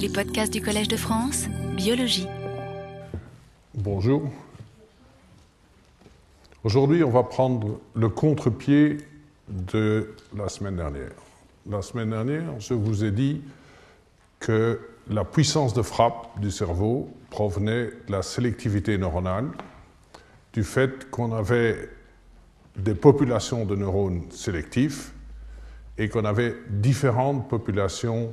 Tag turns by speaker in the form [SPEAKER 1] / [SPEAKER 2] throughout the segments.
[SPEAKER 1] Les podcasts du Collège de France, biologie.
[SPEAKER 2] Bonjour. Aujourd'hui, on va prendre le contre-pied de la semaine dernière. La semaine dernière, je vous ai dit que la puissance de frappe du cerveau provenait de la sélectivité neuronale, du fait qu'on avait des populations de neurones sélectifs et qu'on avait différentes populations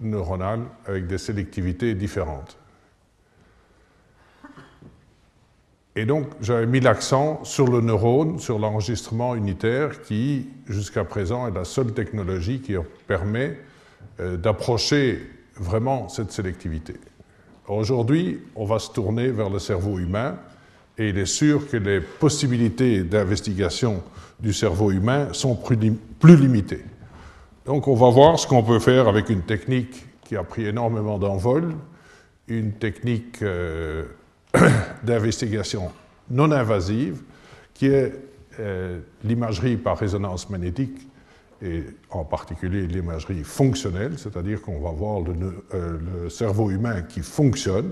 [SPEAKER 2] neuronales avec des sélectivités différentes. Et donc, j'avais mis l'accent sur le neurone, sur l'enregistrement unitaire, qui, jusqu'à présent, est la seule technologie qui permet euh, d'approcher vraiment cette sélectivité. Aujourd'hui, on va se tourner vers le cerveau humain, et il est sûr que les possibilités d'investigation du cerveau humain sont plus limitées. Donc on va voir ce qu'on peut faire avec une technique qui a pris énormément d'envol, une technique euh, d'investigation non invasive, qui est euh, l'imagerie par résonance magnétique, et en particulier l'imagerie fonctionnelle, c'est-à-dire qu'on va voir le, euh, le, cerveau humain qui fonctionne,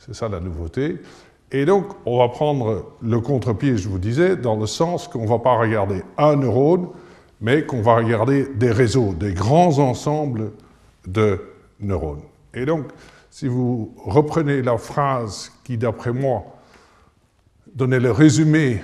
[SPEAKER 2] c'est ça la nouveauté. Et donc, on va prendre le contre-pied, je vous disais, dans le sens qu'on ne va pas regarder un neurone, mais qu'on va regarder des réseaux, des grands ensembles de neurones. Et donc, si vous reprenez la phrase qui, d'après moi, donnait le résumé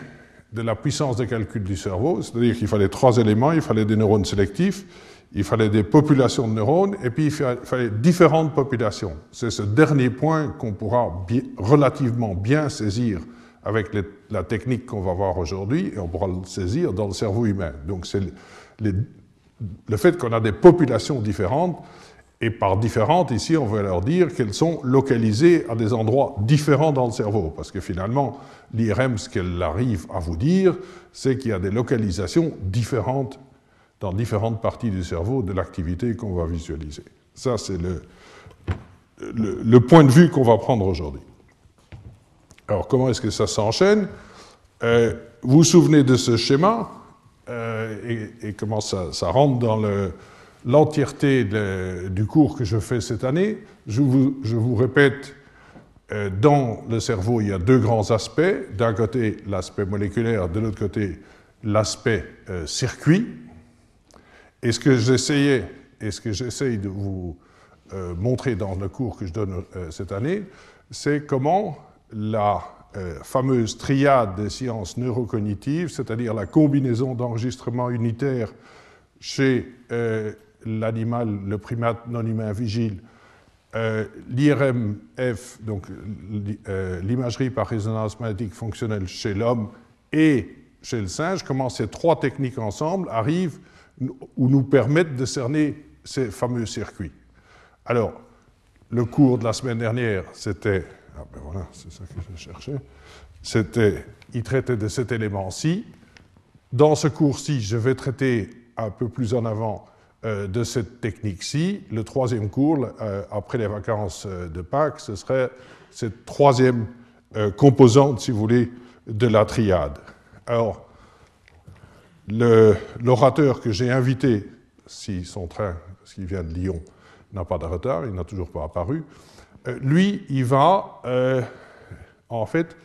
[SPEAKER 2] de la puissance de calcul du cerveau, c'est-à-dire qu'il fallait trois éléments, il fallait des neurones sélectifs, il fallait des populations de neurones, et puis il fallait différentes populations. C'est ce dernier point qu'on pourra relativement bien saisir avec la technique qu'on va voir aujourd'hui, et on pourra le saisir dans le cerveau humain. Donc c'est le fait qu'on a des populations différentes, et par différentes, ici, on veut leur dire qu'elles sont localisées à des endroits différents dans le cerveau, parce que finalement, l'IRM, ce qu'elle arrive à vous dire, c'est qu'il y a des localisations différentes dans différentes parties du cerveau de l'activité qu'on va visualiser. Ça, c'est le, le, point de vue qu'on va prendre aujourd'hui. Alors, comment est-ce que ça s'enchaîne? Euh, Vous vous souvenez de ce schéma euh, et, comment ça, rentre dans l'entièreté du cours que je fais cette année? Je vous, je vous répète, euh, dans le cerveau, il y a deux grands aspects. D'un côté, l'aspect moléculaire, de l'autre côté, l'aspect circuit. Et ce que j'essayais, et ce que j'essaye de vous montrer dans le cours que je donne cette année, c'est comment la euh, fameuse triade des sciences neurocognitives, c'est-à-dire la combinaison d'enregistrement unitaire chez euh, l'animal, le primate non humain vigile, euh, l'IRMF, donc l'imagerie par résonance magnétique fonctionnelle chez l'homme et chez le singe, comment ces trois techniques ensemble arrivent ou nous permettent de cerner ces fameux circuits. Alors, le cours de la semaine dernière, c'était ah ben voilà, c'est ça que je cherchais. C'était, il traitait de cet élément-ci. Dans ce cours-ci, je vais traiter un peu plus en avant euh, de cette technique-ci. Le troisième cours, euh, après les vacances euh, de Pâques, ce serait cette troisième composante, si vous voulez, de la triade. Alors, l'orateur que j'ai invité, si son train, parce qu'il vient de Lyon, n'a pas de retard, il n'a toujours pas apparu, euh, lui, il va euh, en fait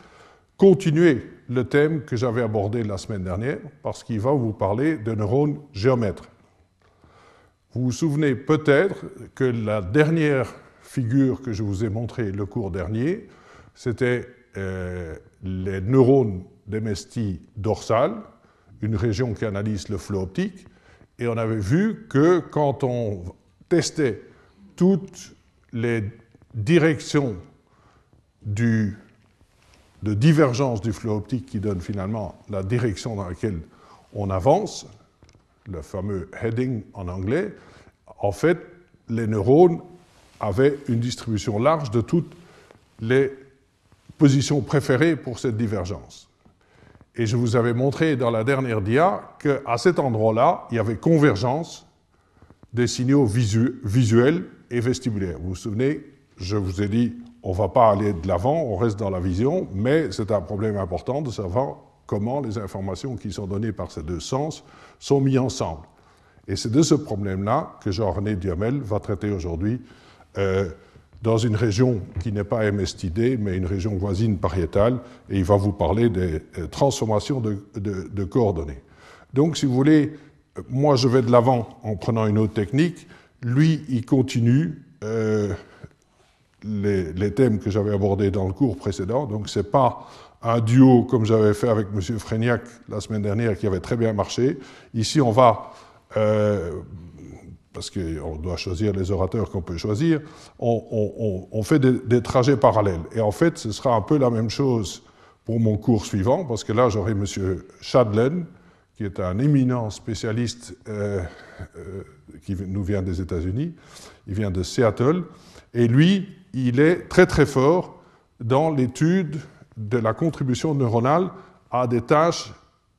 [SPEAKER 2] continuer le thème que j'avais abordé la semaine dernière, parce qu'il va vous parler de neurones géomètres. Vous vous souvenez peut-être que la dernière figure que je vous ai montrée le cours dernier, c'était euh, les neurones d'Emesti dorsal, une région qui analyse le flot optique, et on avait vu que quand on testait toutes les direction de divergence du flux optique qui donne finalement la direction dans laquelle on avance, le fameux heading en anglais, en fait, les neurones avaient une distribution large de toutes les positions préférées pour cette divergence. Et je vous avais montré dans la dernière dia qu'à cet endroit-là, il y avait convergence des signaux visuels et vestibulaires. Vous vous souvenez je vous ai dit, on ne va pas aller de l'avant, on reste dans la vision, mais c'est un problème important de savoir comment les informations qui sont données par ces deux sens sont mises ensemble. Et c'est de ce problème-là que Jean-René Duhamel va traiter aujourd'hui euh, dans une région qui n'est pas MSTD, mais une région voisine pariétale, et il va vous parler des euh, transformations de, coordonnées. Donc, si vous voulez, moi je vais de l'avant en prenant une autre technique, lui il continue euh, les, thèmes que j'avais abordés dans le cours précédent, donc ce n'est pas un duo comme j'avais fait avec M. Frégnac la semaine dernière qui avait très bien marché. Ici, on va euh, parce qu'on doit choisir les orateurs qu'on peut choisir, on, fait des, trajets parallèles. Et en fait, ce sera un peu la même chose pour mon cours suivant, parce que là, j'aurai M. Shadlen, qui est un éminent spécialiste euh, euh, qui nous vient des États-Unis, il vient de Seattle, et lui, il est très très fort dans l'étude de la contribution neuronale à des tâches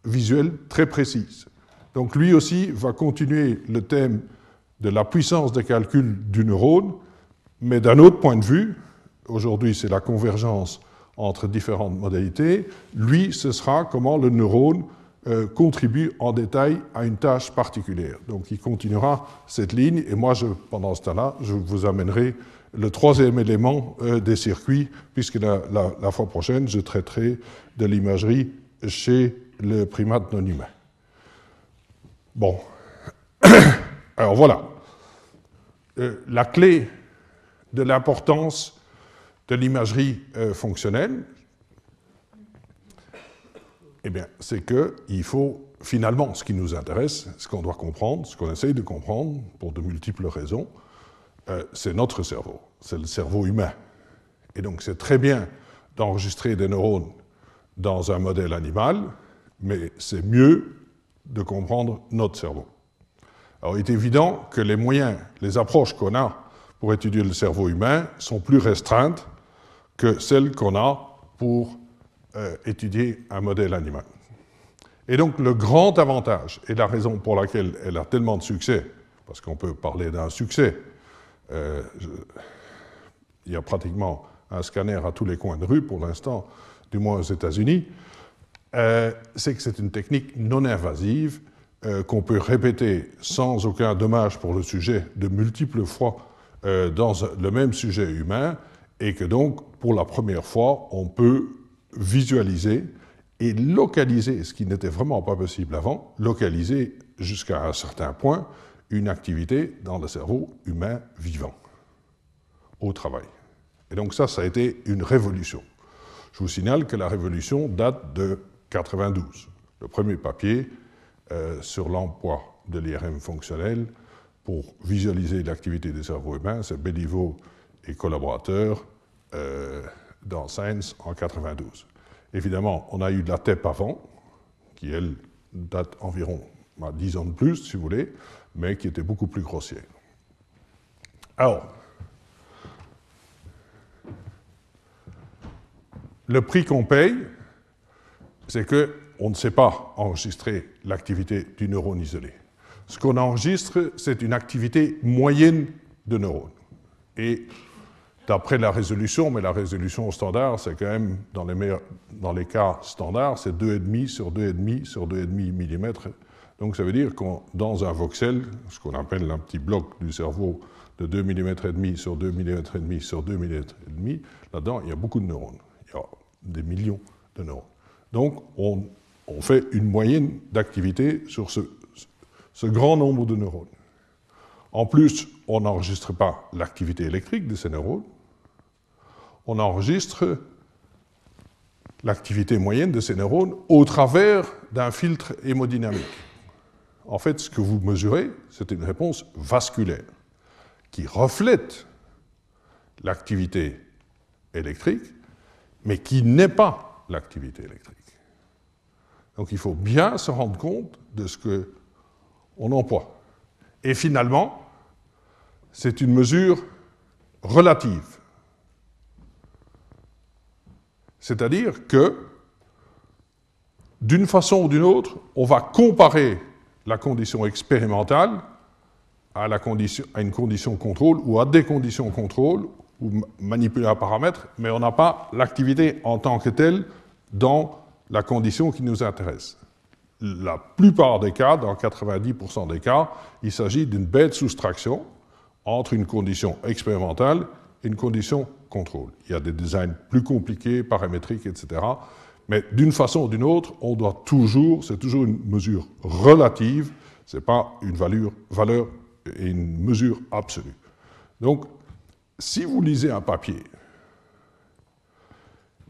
[SPEAKER 2] visuelles très précises. Donc lui aussi va continuer le thème de la puissance de calcul du neurone, mais d'un autre point de vue, aujourd'hui c'est la convergence entre différentes modalités, lui ce sera comment le neurone euh, contribue en détail à une tâche particulière. Donc il continuera cette ligne, et moi je, pendant ce temps-là, je vous amènerai le troisième élément euh, des circuits, puisque la, fois prochaine je traiterai de l'imagerie chez le primate non humain. Bon, Alors voilà, euh, la clé de l'importance de l'imagerie euh, fonctionnelle, eh bien, c'est qu'il faut finalement, ce qui nous intéresse, ce qu'on doit comprendre, ce qu'on essaye de comprendre pour de multiples raisons, c'est notre cerveau, c'est le cerveau humain. Et donc c'est très bien d'enregistrer des neurones dans un modèle animal, mais c'est mieux de comprendre notre cerveau. Alors, il est évident que les moyens, les approches qu'on a pour étudier le cerveau humain sont plus restreintes que celles qu'on a pour euh, étudier un modèle animal. Et donc, le grand avantage, et la raison pour laquelle elle a tellement de succès, parce qu'on peut parler d'un succès, euh, il y a pratiquement un scanner à tous les coins de rue pour l'instant, du moins aux États-Unis, euh, c'est que c'est une technique non invasive euh, qu'on peut répéter sans aucun dommage pour le sujet de multiples fois euh, dans le même sujet humain, et que donc, pour la première fois, on peut visualiser et localiser, ce qui n'était vraiment pas possible avant, localiser jusqu'à un certain point une activité dans le cerveau humain vivant, au travail. Et donc ça, ça a été une révolution. Je vous signale que la révolution date de 92. Le premier papier euh, sur l'emploi de l'IRM fonctionnel pour visualiser l'activité des cerveaux humains. C'est Béliveau et collaborateurs euh, dans Science en 92. Évidemment, on a eu de la TEP avant, qui elle date environ 10 bah, ans de plus, si vous voulez, mais qui était beaucoup plus grossière. Alors, le prix qu'on paye, c'est que on ne sait pas enregistrer l'activité du neurone isolé. Ce qu'on enregistre, c'est une activité moyenne de neurones. Et d'après la résolution, mais la résolution standard, c'est quand même, dans les, dans les cas standards, c'est 2,5 sur 2,5 sur 2,5 mm. Donc ça veut dire que dans un voxel, ce qu'on appelle un petit bloc du cerveau de 2 mm et demi sur 2 mm et demi sur 2 mm et demi, là-dedans, il y a beaucoup de neurones. Il y a des millions de neurones. Donc on fait une moyenne d'activité sur ce, grand nombre de neurones. En plus, on n'enregistre pas l'activité électrique de ces neurones, on enregistre l'activité moyenne de ces neurones au travers d'un filtre hémodynamique. En fait, ce que vous mesurez, c'est une réponse vasculaire qui reflète l'activité électrique, mais qui n'est pas l'activité électrique. Donc il faut bien se rendre compte de ce qu'on emploie. Et finalement, c'est une mesure relative. C'est-à-dire que, d'une façon ou d'une autre, on va comparer la condition expérimentale à, à une condition contrôle ou à des conditions contrôle ou manipuler un paramètre, mais on n'a pas l'activité en tant que telle dans la condition qui nous intéresse. La plupart des cas, dans 90% des cas, il s'agit d'une bête soustraction entre une condition expérimentale et une condition contrôle. Il y a des designs plus compliqués, paramétriques, etc. Mais d'une façon ou d'une autre, on doit toujours, c'est toujours une mesure relative, ce n'est pas une valeur, valeur et une mesure absolue. Donc, si vous lisez un papier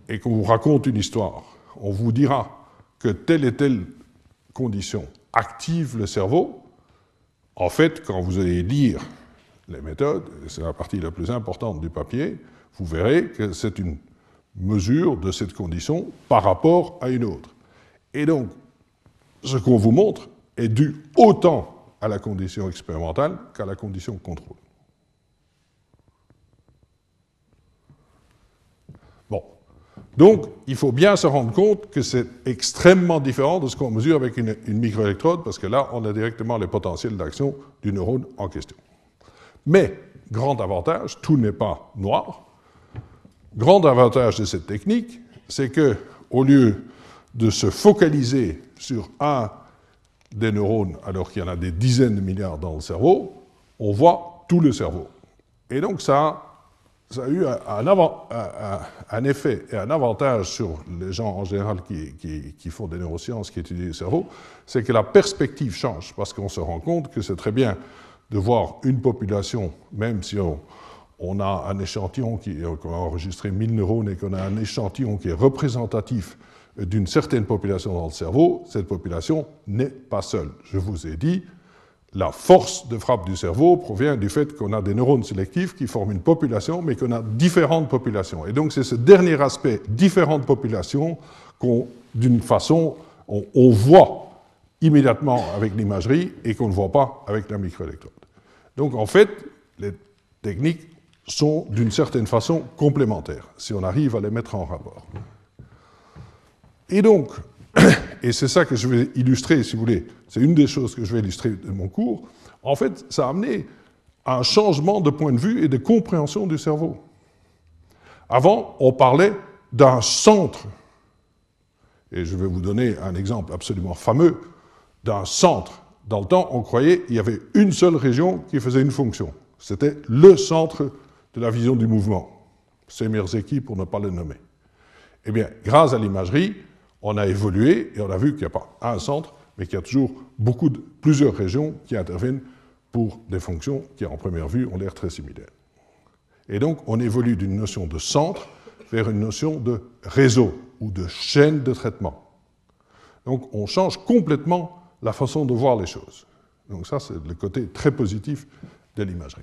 [SPEAKER 2] et qu'on vous raconte une histoire, on vous dira que telle et telle condition active le cerveau, en fait, quand vous allez lire les méthodes, c'est la partie la plus importante du papier, vous verrez que c'est une mesure de cette condition par rapport à une autre. Et donc, ce qu'on vous montre est dû autant à la condition expérimentale qu'à la condition contrôle. Bon. Donc, il faut bien se rendre compte que c'est extrêmement différent de ce qu'on mesure avec une, microélectrode, parce que là, on a directement les potentiels d'action du neurone en question. Mais, grand avantage, tout n'est pas noir. Grand avantage de cette technique, c'est que, au lieu de se focaliser sur un des neurones alors qu'il y en a des dizaines de milliards dans le cerveau, on voit tout le cerveau. Et donc ça, ça a eu un, effet et un avantage sur les gens en général qui, font des neurosciences, qui étudient le cerveau, c'est que la perspective change, parce qu'on se rend compte que c'est très bien de voir une population, même si on, a un échantillon qui a enregistré 1000 neurones et qu'on a un échantillon qui est représentatif d'une certaine population dans le cerveau, cette population n'est pas seule. Je vous ai dit, la force de frappe du cerveau provient du fait qu'on a des neurones sélectifs qui forment une population, mais qu'on a différentes populations. Et donc c'est ce dernier aspect, différentes populations, qu'on, d'une façon, on, on, voit immédiatement avec l'imagerie et qu'on ne voit pas avec la microélectrode. Donc en fait, les techniques sont d'une certaine façon complémentaires, si on arrive à les mettre en rapport. Et donc, et c'est ça que je vais illustrer, si vous voulez, c'est une des choses que je vais illustrer de mon cours, en fait, ça a amené à un changement de point de vue et de compréhension du cerveau. Avant, on parlait d'un centre, et je vais vous donner un exemple absolument fameux, d'un centre. Dans le temps, on croyait qu'il y avait une seule région qui faisait une fonction. C'était le centre de la vision du mouvement. Semerzeki, pour ne pas le nommer. Eh bien, grâce à l'imagerie, on a évolué et on a vu qu'il n'y a pas un centre, mais qu'il y a toujours beaucoup plusieurs régions qui interviennent pour des fonctions qui, en première vue, ont l'air très similaires. Et donc, on évolue d'une notion de centre vers une notion de réseau ou de chaîne de traitement. Donc, on change complètement la façon de voir les choses. Donc, ça, c'est le côté très positif de l'imagerie.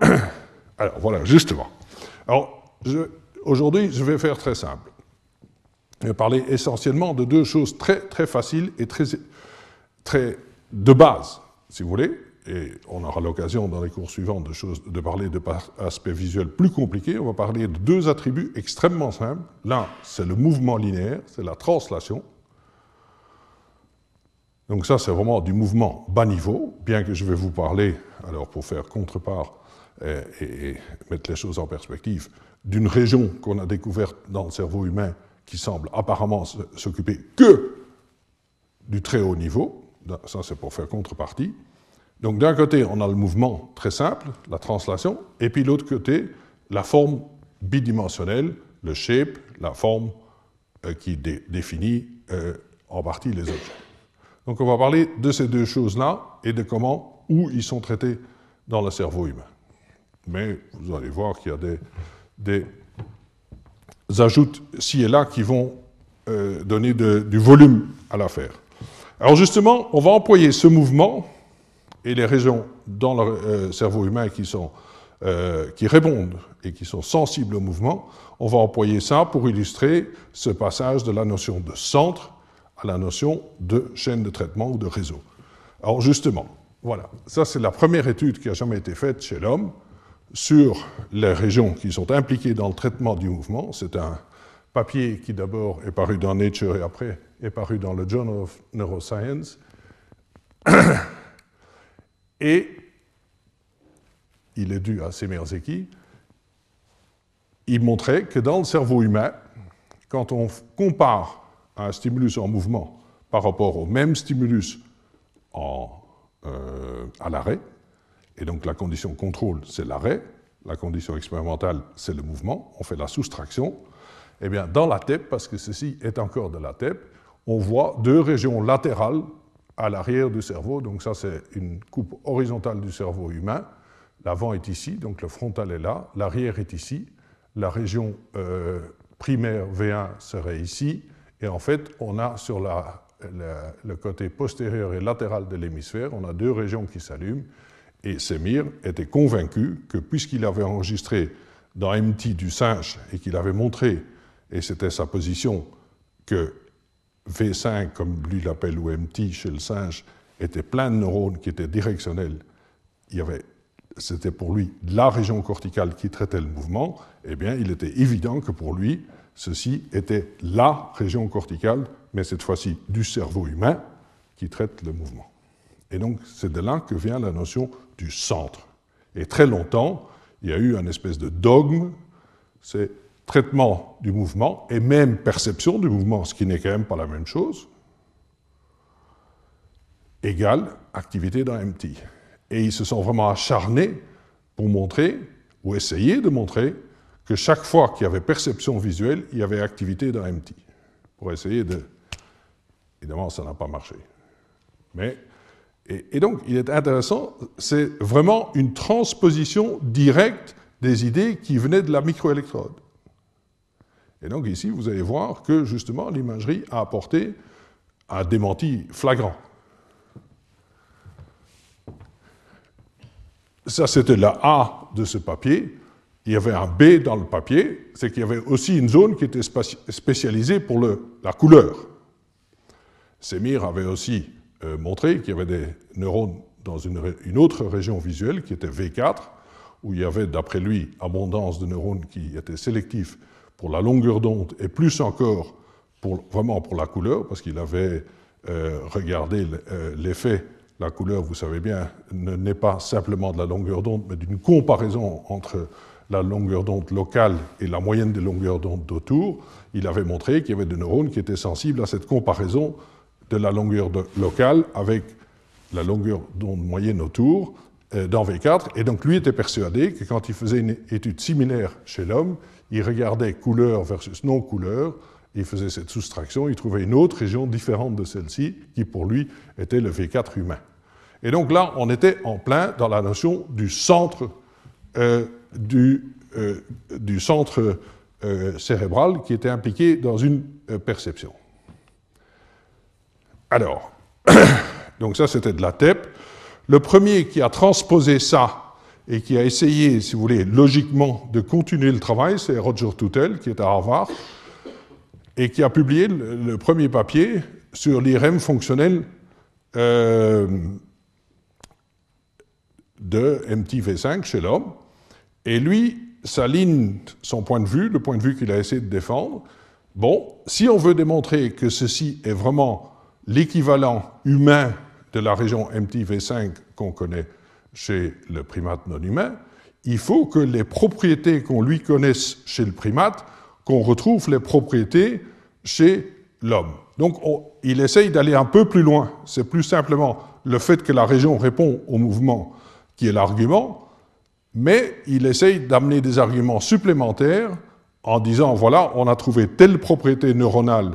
[SPEAKER 2] Alors, voilà, justement. Alors, aujourd'hui, je vais faire très simple. Parler essentiellement de deux choses très, très faciles et très, très de base, si vous voulez, et on aura l'occasion dans les cours suivants de, choses, de parler d'aspects visuels plus compliqués. On va parler de deux attributs extrêmement simples. L'un, c'est le mouvement linéaire, c'est la translation. Donc ça, c'est vraiment du mouvement bas niveau, bien que je vais vous parler, alors pour faire contrepart et mettre les choses en perspective, d'une région qu'on a découverte dans le cerveau humain qui semble apparemment s'occuper que du très haut niveau, ça c'est pour faire contrepartie. Donc d'un côté, on a le mouvement très simple, la translation, et puis l'autre côté, la forme bidimensionnelle, le shape, la forme euh, qui dé définit euh, en partie les objets. Donc on va parler de ces deux choses-là et de comment, où ils sont traités dans le cerveau humain. Mais vous allez voir qu'il y a des ajoute ci et là qui vont euh, donner du volume à l'affaire. Alors justement, on va employer ce mouvement et les régions dans le euh, cerveau humain qui, sont, euh, qui répondent et qui sont sensibles au mouvement, on va employer ça pour illustrer ce passage de la notion de centre à la notion de chaîne de traitement ou de réseau. Alors justement, voilà, ça c'est la première étude qui a jamais été faite chez l'homme sur les régions qui sont impliquées dans le traitement du mouvement. C'est un papier qui d'abord est paru dans Nature et après est paru dans le Journal of Neuroscience. Et il est dû à Semerzeki. Il montrait que dans le cerveau humain, quand on compare un stimulus en mouvement par rapport au même stimulus euh, à l'arrêt, Et donc la condition contrôle, c'est l'arrêt, la condition expérimentale, c'est le mouvement, on fait la soustraction. Eh bien, dans la TEP, parce que ceci est encore de la TEP, on voit deux régions latérales à l'arrière du cerveau. Donc ça, c'est une coupe horizontale du cerveau humain. L'avant est ici, donc le frontal est là, l'arrière est ici, la région euh, primaire V1 serait ici, et en fait, on a sur le côté postérieur et latéral de l'hémisphère, on a deux régions qui s'allument, et Semir était convaincu que puisqu'il avait enregistré dans MT du singe et qu'il avait montré, et c'était sa position, que V5, comme lui l'appelle, ou MT chez le singe, était plein de neurones qui étaient directionnels, il y avait, c'était pour lui la région corticale qui traitait le mouvement, eh bien, il était évident que pour lui, ceci était la région corticale, mais cette fois-ci du cerveau humain, qui traite le mouvement. Et donc, c'est de là que vient la notion du centre. Et très longtemps, il y a eu un espèce de dogme, c'est traitement du mouvement et même perception du mouvement, ce qui n'est quand même pas la même chose, égale activité dans MT. Et ils se sont vraiment acharnés pour montrer, ou essayer de montrer, que chaque fois qu'il y avait perception visuelle, il y avait activité dans MT. Pour essayer de... Évidemment, ça n'a pas marché. Mais et, donc, il est intéressant, c'est vraiment une transposition directe des idées qui venaient de la microélectrode. Et donc ici, vous allez voir que justement l'imagerie a apporté un démenti flagrant. Ça, c'était la A de ce papier. Il y avait un B dans le papier, c'est qu'il y avait aussi une zone qui était spécialisée pour la couleur. Semir avait aussi euh, montré qu'il y avait des neurones dans une, autre région visuelle qui était V4, où il y avait, d'après lui, abondance de neurones qui étaient sélectifs pour la longueur d'onde et plus encore pour, vraiment pour la couleur, parce qu'il avait euh, regardé euh, l'effet. La couleur, vous savez bien, n'est pas simplement de la longueur d'onde, mais d'une comparaison entre la longueur d'onde locale et la moyenne des longueurs d'onde d'autour. Il avait montré qu'il y avait des neurones qui étaient sensibles à cette comparaison de la longueur locale avec la longueur d'onde moyenne autour euh, dans V4. Et donc lui était persuadé que quand il faisait une étude similaire chez l'homme, il regardait couleur versus non-couleur, il faisait cette soustraction, il trouvait une autre région différente de celle-ci, qui pour lui était le V4 humain. Et donc là, on était en plein dans la notion du centre, euh, euh, du, centre cérébral qui était impliqué dans une perception. Alors, donc ça c'était de la TEP. Le premier qui a transposé ça et qui a essayé, si vous voulez, logiquement de continuer le travail, c'est Roger Toutel, qui est à Harvard, et qui a publié le, premier papier sur l'IRM fonctionnel euh, de MTV5 chez l'homme. Et lui s'aligne son point de vue, le point de vue qu'il a essayé de défendre. Bon, si on veut démontrer que ceci est vraiment l'équivalent humain de la région MTV5 qu'on connaît chez le primate non humain, il faut que les propriétés qu'on lui connaisse chez le primate, qu'on retrouve les propriétés chez l'homme. Donc il essaye d'aller un peu plus loin. C'est plus simplement le fait que la région répond au mouvement qui est l'argument, mais il essaye d'amener des arguments supplémentaires en disant, voilà, on a trouvé telle propriété neuronale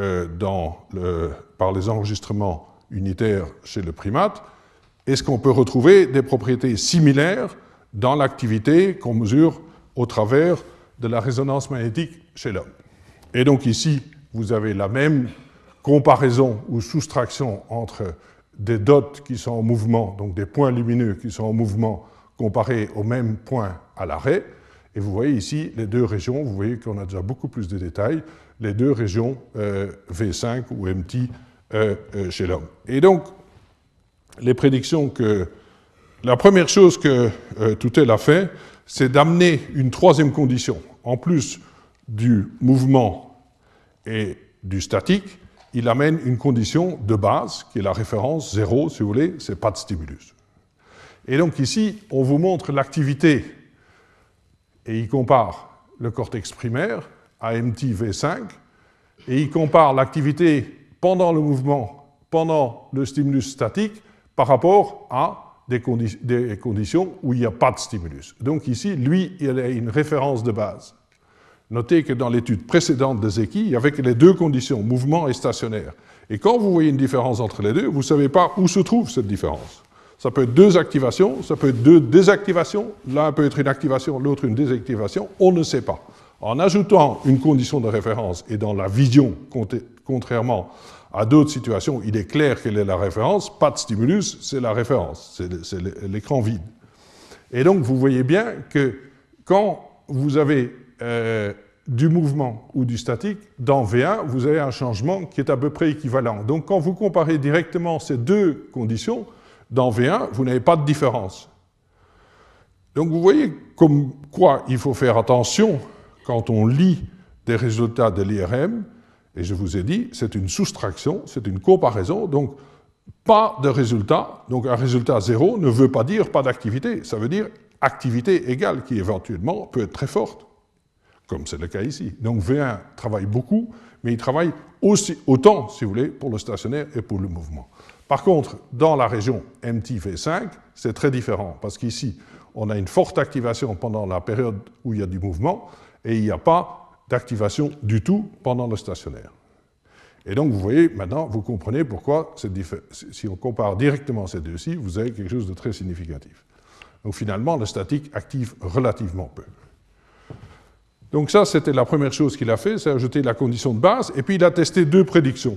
[SPEAKER 2] euh, par les enregistrements unitaires chez le primate, est-ce qu'on peut retrouver des propriétés similaires dans l'activité qu'on mesure au travers de la résonance magnétique chez l'homme? Et donc ici, vous avez la même comparaison ou soustraction entre des dots qui sont en mouvement, donc des points lumineux qui sont en mouvement comparés au même point à l'arrêt. Et vous voyez ici les deux régions, vous voyez qu'on a déjà beaucoup plus de détails, les deux régions euh, V5 ou MT euh, euh, chez l'homme. Et donc, les prédictions que. La première chose que Toutel a fait, c'est d'amener une troisième condition. En plus du mouvement et du statique, il amène une condition de base, qui est la référence zéro, si vous voulez, c'est pas de stimulus. Et donc ici, on vous montre l'activité, et il compare le cortex primaire à MT-V5, et il compare l'activité pendant le mouvement, pendant le stimulus statique, par rapport à des, des conditions où il n'y a pas de stimulus. Donc ici, lui, il a une référence de base. Notez que dans l'étude précédente de Zeki, il y avait que les deux conditions, mouvement et stationnaire. Et quand vous voyez une différence entre les deux, vous ne savez pas où se trouve cette différence. Ça peut être deux activations, ça peut être deux désactivations, l'un peut être une activation, l'autre une désactivation, on ne sait pas. En ajoutant une condition de référence et dans la vision, contrairement à d'autres situations, il est clair quelle est la référence, pas de stimulus, c'est la référence, c'est l'écran vide. Et donc vous voyez bien que quand vous avez euh, du mouvement ou du statique, dans V1, vous avez un changement qui est à peu près équivalent. Donc quand vous comparez directement ces deux conditions, dans V1, vous n'avez pas de différence. Donc vous voyez comme quoi il faut faire attention quand on lit des résultats de l'IRM, et je vous ai dit, c'est une soustraction, c'est une comparaison, donc pas de résultat, donc un résultat zéro ne veut pas dire pas d'activité, ça veut dire activité égale qui éventuellement peut être très forte, comme c'est le cas ici. Donc V1 travaille beaucoup, mais il travaille aussi, autant, si vous voulez, pour le stationnaire et pour le mouvement. Par contre, dans la région MTV5, c'est très différent, parce qu'ici, on a une forte activation pendant la période où il y a du mouvement, et il n'y a pas d'activation du tout pendant le stationnaire. Et donc, vous voyez, maintenant, vous comprenez pourquoi, si on compare directement ces deux-ci, vous avez quelque chose de très significatif. Donc, finalement, le statique active relativement peu. Donc ça, c'était la première chose qu'il a fait, c'est ajouter la condition de base, et puis il a testé deux prédictions.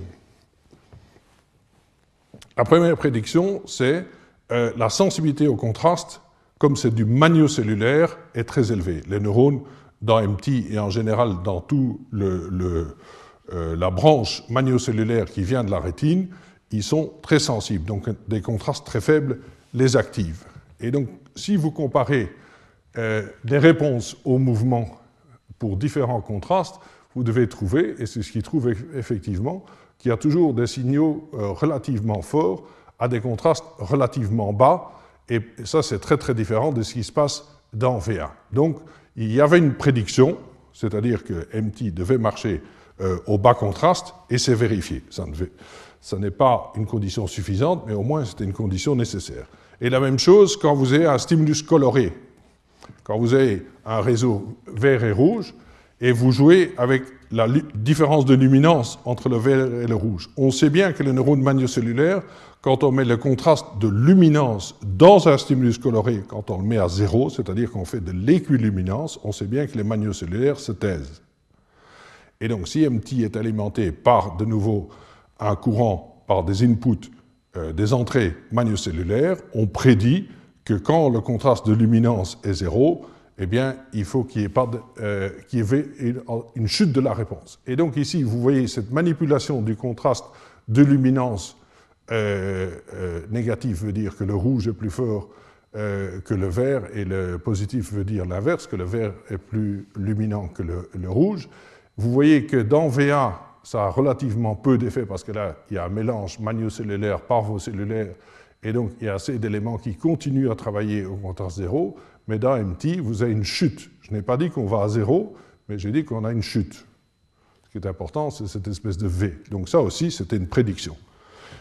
[SPEAKER 2] La première prédiction, c'est euh, la sensibilité au contraste, comme c'est du magnocellulaire, est très élevée. Les neurones dans MT et en général dans toute euh, la branche magnocellulaire qui vient de la rétine, ils sont très sensibles. Donc des contrastes très faibles les activent. Et donc si vous comparez euh, les réponses au mouvement pour différents contrastes, vous devez trouver, et c'est ce qu'il trouve effectivement, qui a toujours des signaux euh, relativement forts à des contrastes relativement bas, et ça c'est très très différent de ce qui se passe dans V1. Donc il y avait une prédiction, c'est-à-dire que MT devait marcher euh, au bas contraste, et c'est vérifié. Ça, ça n'est pas une condition suffisante, mais au moins c'était une condition nécessaire. Et la même chose quand vous avez un stimulus coloré. Quand vous avez un réseau vert et rouge, et vous jouez avec la différence de luminance entre le vert et le rouge. On sait bien que les neurones magnocellulaires, quand on met le contraste de luminance dans un stimulus coloré, quand on le met à zéro, c'est-à-dire qu'on fait de l'équiluminance, on sait bien que les magnocellulaires se taisent. Et donc, si MT est alimenté par, de nouveau, un courant, par des inputs, euh, des entrées magnocellulaires, on prédit que quand le contraste de luminance est zéro, eh bien, il faut qu'il y ait, euh, une, chute de la réponse. Et donc ici, vous voyez cette manipulation du contraste de luminance négatif veut dire que le rouge est plus fort que le vert, et le positif veut dire l'inverse, que le vert est plus luminant que le, rouge. Vous voyez que dans VA, ça a relativement peu d'effet, parce que là, il y a un mélange magnocellulaire, parvocellulaire, et donc il y a assez d'éléments qui continuent à travailler au contraste zéro, mais dans MT, vous avez une chute. Je n'ai pas dit qu'on va à zéro, mais j'ai dit qu'on a une chute. Ce qui est important, c'est cette espèce de V. Donc ça aussi, c'était une prédiction.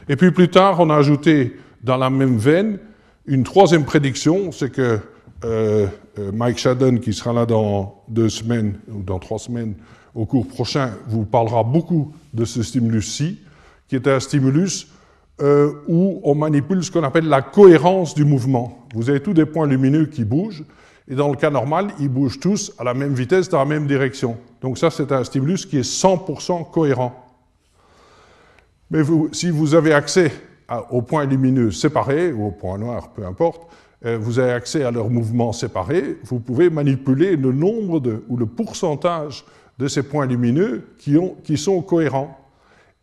[SPEAKER 2] Et puis plus tard, on a ajouté dans la même veine une troisième prédiction, c'est que euh, euh, Mike Shadden, qui sera là dans deux semaines ou dans trois semaines au cours prochain, vous parlera beaucoup de ce stimulus-ci, qui est un stimulus euh, où on manipule ce qu'on appelle la cohérence du mouvement. Vous avez tous des points lumineux qui bougent, et dans le cas normal, ils bougent tous à la même vitesse, dans la même direction. Donc ça, c'est un stimulus qui est 100% cohérent. Mais si vous avez accès aux points lumineux séparés, ou aux points noirs, peu importe, euh, vous avez accès à leurs mouvements séparés, vous pouvez manipuler le nombre ou le pourcentage de ces points lumineux qui, ont, qui sont cohérents.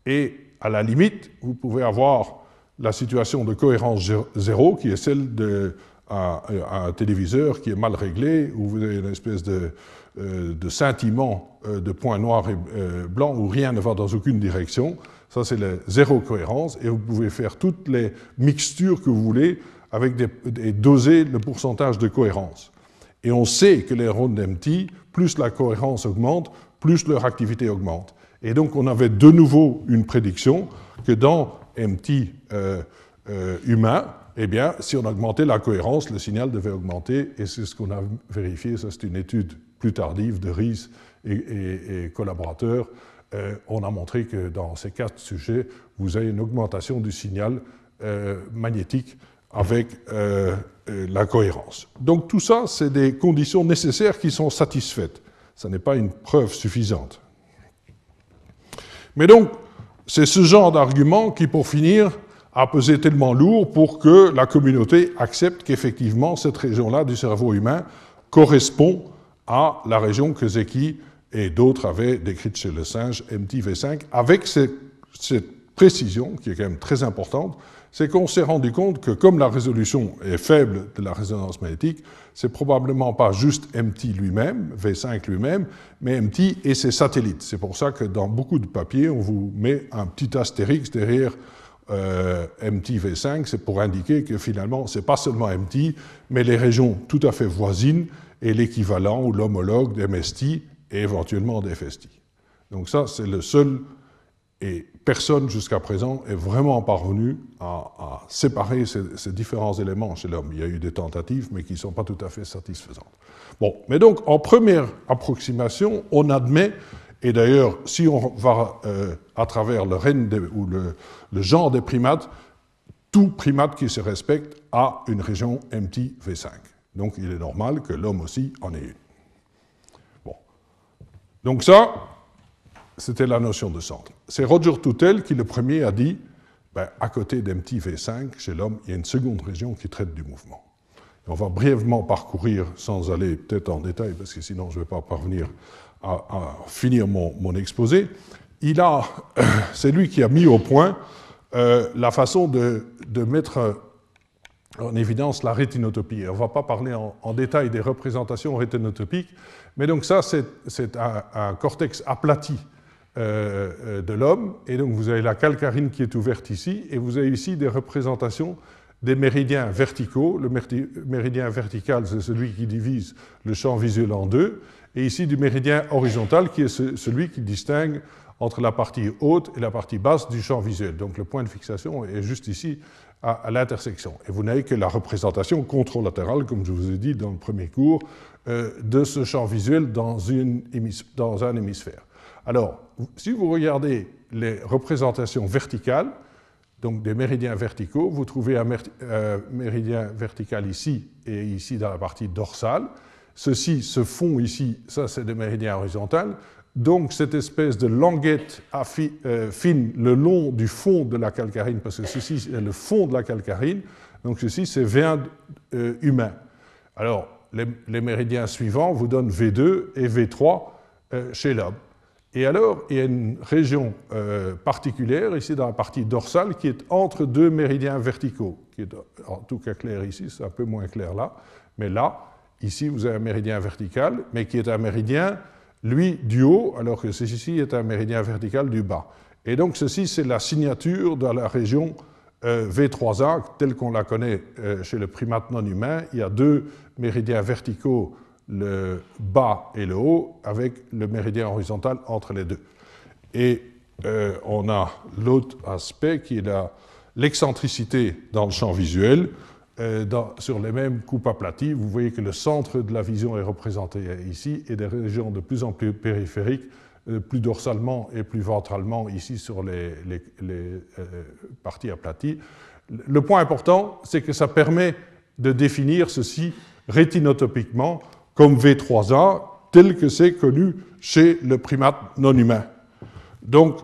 [SPEAKER 2] Et à la limite, vous pouvez avoir la situation de cohérence zéro, qui est celle d'un un téléviseur qui est mal réglé, où vous avez une espèce de, euh, scintillement euh, de points noirs et blancs, où rien ne va dans aucune direction. Ça, c'est la zéro cohérence, et vous pouvez faire toutes les mixtures que vous voulez avec et doser le pourcentage de cohérence. Et on sait que les d'MT, plus la cohérence augmente, plus leur activité augmente. Et donc on avait de nouveau une prédiction que dans MT euh, euh, humain, eh bien, si on augmentait la cohérence, le signal devait augmenter, et c'est ce qu'on a vérifié, ça c'est une étude plus tardive de Ries et, collaborateurs. Euh, on a montré que dans ces quatre sujets, vous avez une augmentation du signal euh, magnétique avec euh, la cohérence. Donc tout ça, c'est des conditions nécessaires qui sont satisfaites. Ce n'est pas une preuve suffisante. Mais donc, c'est ce genre d'argument qui, pour finir, a pesé tellement lourd pour que la communauté accepte qu'effectivement cette région-là du cerveau humain correspond à la région que Zeki et d'autres avaient décrite chez le singe MTV5, avec cette, précision qui est quand même très importante, c'est qu'on s'est rendu compte que comme la résolution est faible de la résonance magnétique, c'est probablement pas juste MT lui-même, V5 lui-même, mais MT et ses satellites. C'est pour ça que dans beaucoup de papiers, on vous met un petit astérix derrière euh, MT V5, c'est pour indiquer que finalement, c'est pas seulement MT, mais les régions tout à fait voisines et l'équivalent ou l'homologue d'MST et éventuellement d'FST. Donc ça, c'est le seul, et personne jusqu'à présent est vraiment parvenu à, séparer ces, différents éléments chez l'homme. Il y a eu des tentatives, mais qui ne sont pas tout à fait satisfaisantes. Bon, mais donc, en première approximation, on admet, et d'ailleurs, si on va euh, à travers le règne ou le, le genre des primates, tout primate qui se respecte a une région MT V5. Donc il est normal que l'homme aussi en ait une. Donc ça, c'était la notion de centre. C'est Roger Toutel qui le premier a dit, ben, à côté d'MT-V5, chez l'homme, il y a une seconde région qui traite du mouvement. on va brièvement parcourir, sans aller peut-être en détail, parce que sinon je ne vais pas parvenir à, finir mon, exposé. Il a, c'est lui qui a mis au point euh, la façon de mettre en évidence la rétinotopie. On ne va pas parler en, détail des représentations rétinotopiques, mais donc ça, c'est un, cortex aplati euh, euh, de l'homme, et donc vous avez la calcarine qui est ouverte ici, et vous avez ici des représentations des méridiens verticaux. Le méridien vertical, c'est celui qui divise le champ visuel en deux, et ici du méridien horizontal, qui est celui qui distingue entre la partie haute et la partie basse du champ visuel. Donc le point de fixation est juste ici à, l'intersection. Et vous n'avez que la représentation contralatérale, comme je vous ai dit dans le premier cours, euh, de ce champ visuel dans, un hémisphère. Alors, si vous regardez les représentations verticales, donc des méridiens verticaux, vous trouvez un euh, méridien vertical ici et ici dans la partie dorsale. Ceci se fond ici, ça c'est des méridiens horizontaux. Donc cette espèce de languette euh, fine le long du fond de la calcarine, parce que ceci est le fond de la calcarine, donc ceci c'est V1 euh, humain. Alors les, méridiens suivants vous donnent V2 et V3 euh, chez l'homme. Et alors il y a une région particulière ici dans la partie dorsale qui est entre deux méridiens verticaux, qui est en tout cas clair ici, c'est un peu moins clair là, mais là, ici vous avez un méridien vertical, mais qui est un méridien lui du haut, alors que ceci est un méridien vertical du bas. Et donc ceci, c'est la signature de la région euh, V3A, telle qu'on la connaît euh, chez le primate non humain. Il y a deux méridiens verticaux, le bas et le haut, avec le méridien horizontal entre les deux. Et euh, on a l'autre aspect qui est l'excentricité dans le champ visuel. Euh, sur les mêmes coupes aplaties, vous voyez que le centre de la vision est représenté ici et des régions de plus en plus périphériques, euh, plus dorsalement et plus ventralement ici sur les, euh, parties aplaties. Le point important, c'est que ça permet de définir ceci rétinotopiquement comme V3A tel que c'est connu chez le primate non humain. Donc,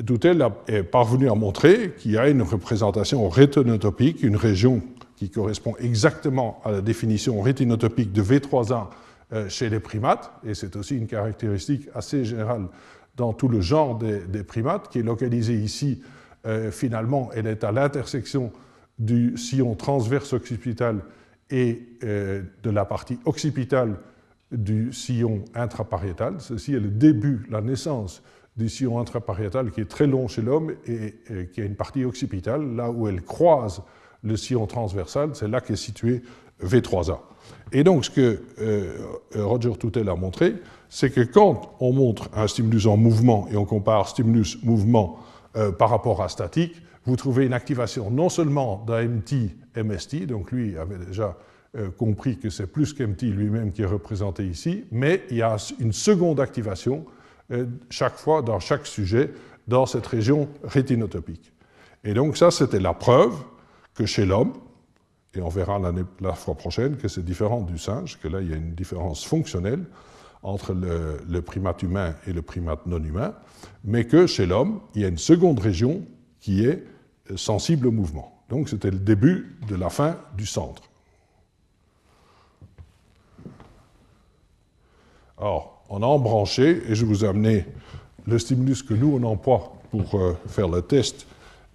[SPEAKER 2] Doutel est parvenu à montrer qu'il y a une représentation rétinotopique, une région qui correspond exactement à la définition rétinotopique de V3A euh, chez les primates, et c'est aussi une caractéristique assez générale dans tout le genre des, primates, qui est localisée ici, euh, finalement, elle est à l'intersection du sillon transverse occipital et euh, de la partie occipitale du sillon intrapariétal. Ceci est le début, la naissance du sillon intrapariétal qui est très long chez l'homme et, qui a une partie occipitale, là où elle croise le sillon transversal, c'est là qu'est situé V3A. Et donc ce que euh, Roger Toutel a montré, c'est que quand on montre un stimulus en mouvement et on compare stimulus mouvement euh, par rapport à statique, vous trouvez une activation non seulement d'un MT, MST, donc lui avait déjà euh, compris que c'est plus qu'MT lui-même qui est représenté ici, mais il y a une seconde activation euh, chaque fois dans chaque sujet dans cette région rétinotopique. Et donc ça, c'était la preuve que chez l'homme, et on verra la fois prochaine que c'est différent du singe, que là il y a une différence fonctionnelle entre le, le primate humain et le primate non humain, mais que chez l'homme, il y a une seconde région qui est sensible au mouvement. Donc c'était le début de la fin du centre. Alors, on a embranché, et je vous ai amené le stimulus que nous, on emploie pour euh, faire le test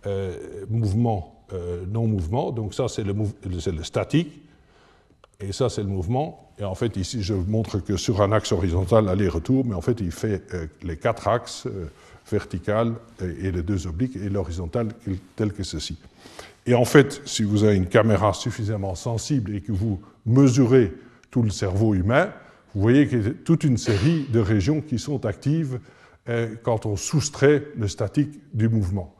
[SPEAKER 2] euh, mouvement, euh, non-mouvement. Donc ça, c'est le, statique, et ça, c'est le mouvement. Et en fait, ici, je montre que sur un axe horizontal, aller-retour, mais en fait, il fait les quatre axes, vertical et les deux obliques, et l'horizontal tel que ceci. Et en fait, si vous avez une caméra suffisamment sensible et que vous mesurez tout le cerveau humain, vous voyez qu'il y a toute une série de régions qui sont actives euh, quand on soustrait le statique du mouvement.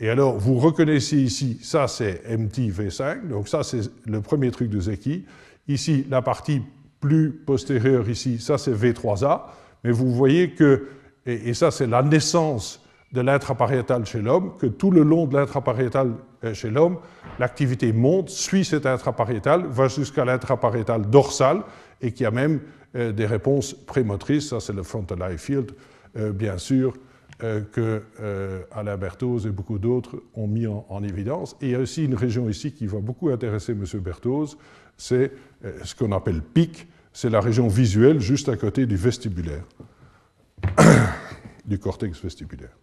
[SPEAKER 2] Et alors, vous reconnaissez ici, ça c'est MT-V5, donc ça c'est le premier truc de Zeki. Ici, la partie plus postérieure ici, ça c'est V3A, mais vous voyez que, et, ça c'est la naissance de l'intrapariétal chez l'homme, que tout le long de l'intrapariétal euh, chez l'homme, l'activité monte, suit cet intrapariétal, va jusqu'à l'intrapariétal dorsal, et qui a même des réponses prémotrices, ça c'est le frontal eye field, euh, bien sûr, euh, que Alain Berthoz et beaucoup d'autres ont mis en, évidence. Et il y a aussi une région ici qui va beaucoup intéresser M. Berthoz, c'est ce qu'on appelle PIC, c'est la région visuelle juste à côté du vestibulaire, du cortex vestibulaire.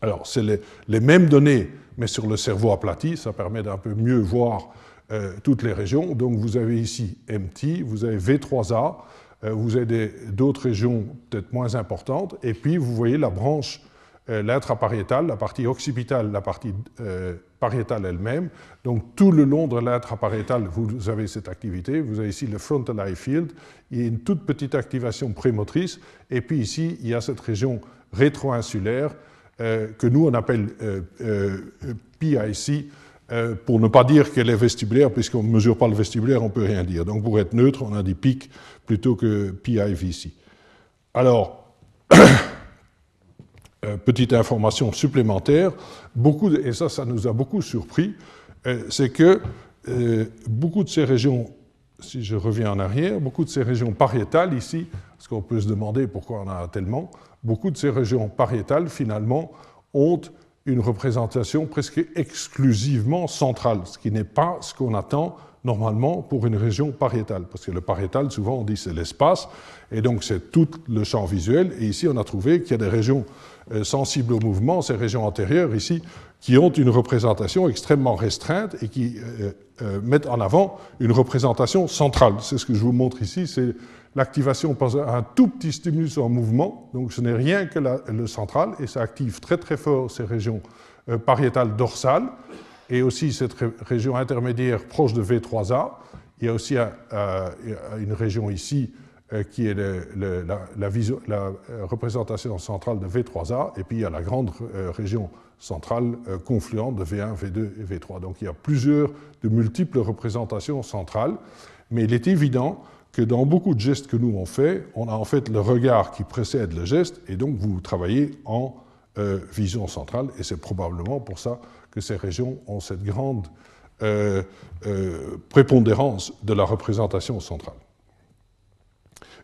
[SPEAKER 2] Alors, c'est les, mêmes données, mais sur le cerveau aplati, ça permet d'un peu mieux voir euh, toutes les régions. Donc vous avez ici MT, vous avez V3A, euh, vous avez d'autres régions peut-être moins importantes, et puis vous voyez la branche, euh, la partie occipitale, la partie pariétale elle-même. Donc tout le long de l'intrapariétale, vous avez cette activité. Vous avez ici le frontal eye field, il y a une toute petite activation prémotrice, et puis ici, il y a cette région rétro-insulaire que nous on appelle PIC, euh, pour ne pas dire qu'elle est vestibulaire, puisqu'on ne mesure pas le vestibulaire, on ne peut rien dire. Donc pour être neutre, on a des pics plutôt que PIVC. Alors, euh, petite information supplémentaire, beaucoup et ça, ça nous a beaucoup surpris, euh, c'est que beaucoup de ces régions, si je reviens en arrière, beaucoup de ces régions pariétales ici, parce qu'on peut se demander pourquoi on en a tellement, beaucoup de ces régions pariétales, finalement, ont une représentation presque exclusivement centrale, ce qui n'est pas ce qu'on attend normalement pour une région pariétale, parce que le pariétal, souvent on dit c'est l'espace, et donc c'est tout le champ visuel, et ici on a trouvé qu'il y a des régions euh, sensibles au mouvement, ces régions antérieures ici, qui ont une représentation extrêmement restreinte et qui euh, euh, mettent en avant une représentation centrale. C'est ce que je vous montre ici, c'est l'activation par un tout petit stimulus en mouvement, donc ce n'est rien que le central, et ça active très très fort ces régions euh, pariétales dorsales, et aussi cette région intermédiaire proche de V3A. Il y a aussi euh, une région ici euh, qui est la, la, représentation centrale de V3A, et puis il y a la grande région centrale confluente de V1, V2 et V3. Donc il y a plusieurs, de multiples représentations centrales, mais il est évident que dans beaucoup de gestes que nous on fait, on a en fait le regard qui précède le geste, et donc vous travaillez en euh, vision centrale, et c'est probablement pour ça que ces régions ont cette grande euh, euh, prépondérance de la représentation centrale.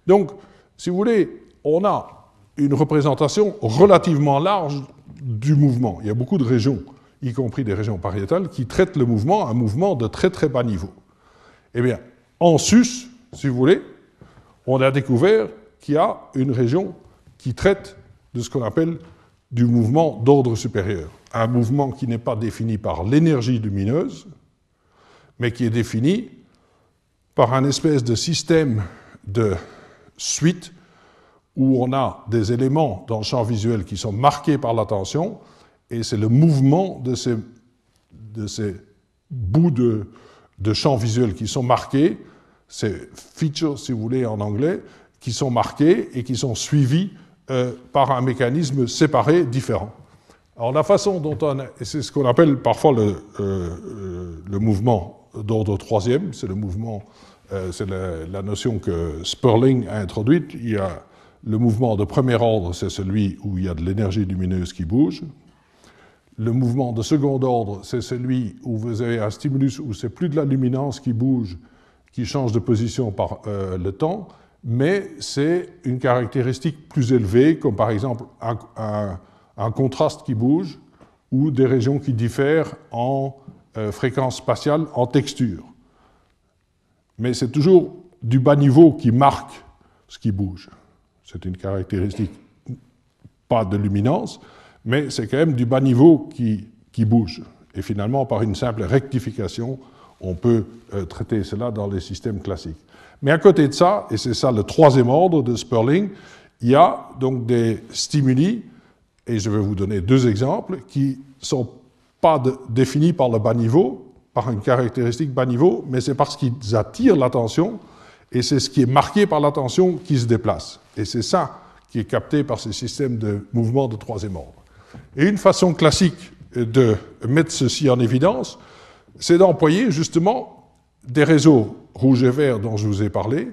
[SPEAKER 2] Donc, si vous voulez, on a une représentation relativement large du mouvement. Il y a beaucoup de régions, y compris des régions pariétales, qui traitent le mouvement, un mouvement de très très bas niveau. Eh bien, en sus, si vous voulez, on a découvert qu'il y a une région qui traite de ce qu'on appelle du mouvement d'ordre supérieur. Un mouvement qui n'est pas défini par l'énergie lumineuse, mais qui est défini par un espèce de système de suite où on a des éléments dans le champ visuel qui sont marqués par l'attention, et c'est le mouvement de ces, bouts de champ visuel qui sont marqués ces features, si vous voulez, en anglais, qui sont marquées et qui sont suivies euh, par un mécanisme séparé différent. Alors la façon dont on... C'est ce qu'on appelle parfois le, le mouvement d'ordre troisième, c'est le mouvement, c'est la, la, notion que Sperling a introduite. Il y a le mouvement de premier ordre, c'est celui où il y a de l'énergie lumineuse qui bouge. Le mouvement de second ordre, c'est celui où vous avez un stimulus où c'est plus de la luminance qui bouge, qui change de position par euh, le temps, mais c'est une caractéristique plus élevée, comme par exemple un, contraste qui bouge ou des régions qui diffèrent en euh, fréquence spatiale, en texture. Mais c'est toujours du bas niveau qui marque ce qui bouge. C'est une caractéristique, pas de luminance, mais c'est quand même du bas niveau qui, qui, bouge. Et finalement, par une simple rectification, on peut euh, traiter cela dans les systèmes classiques. Mais à côté de ça, et c'est ça le troisième ordre de Sperling, il y a donc des stimuli, et je vais vous donner deux exemples, qui ne sont pas définis par le bas niveau, par une caractéristique bas niveau, mais c'est parce qu'ils attirent l'attention, et c'est ce qui est marqué par l'attention qui se déplace. Et c'est ça qui est capté par ces systèmes de mouvement de troisième ordre. Et une façon classique de mettre ceci en évidence, c'est d'employer justement des réseaux rouge et vert dont je vous ai parlé,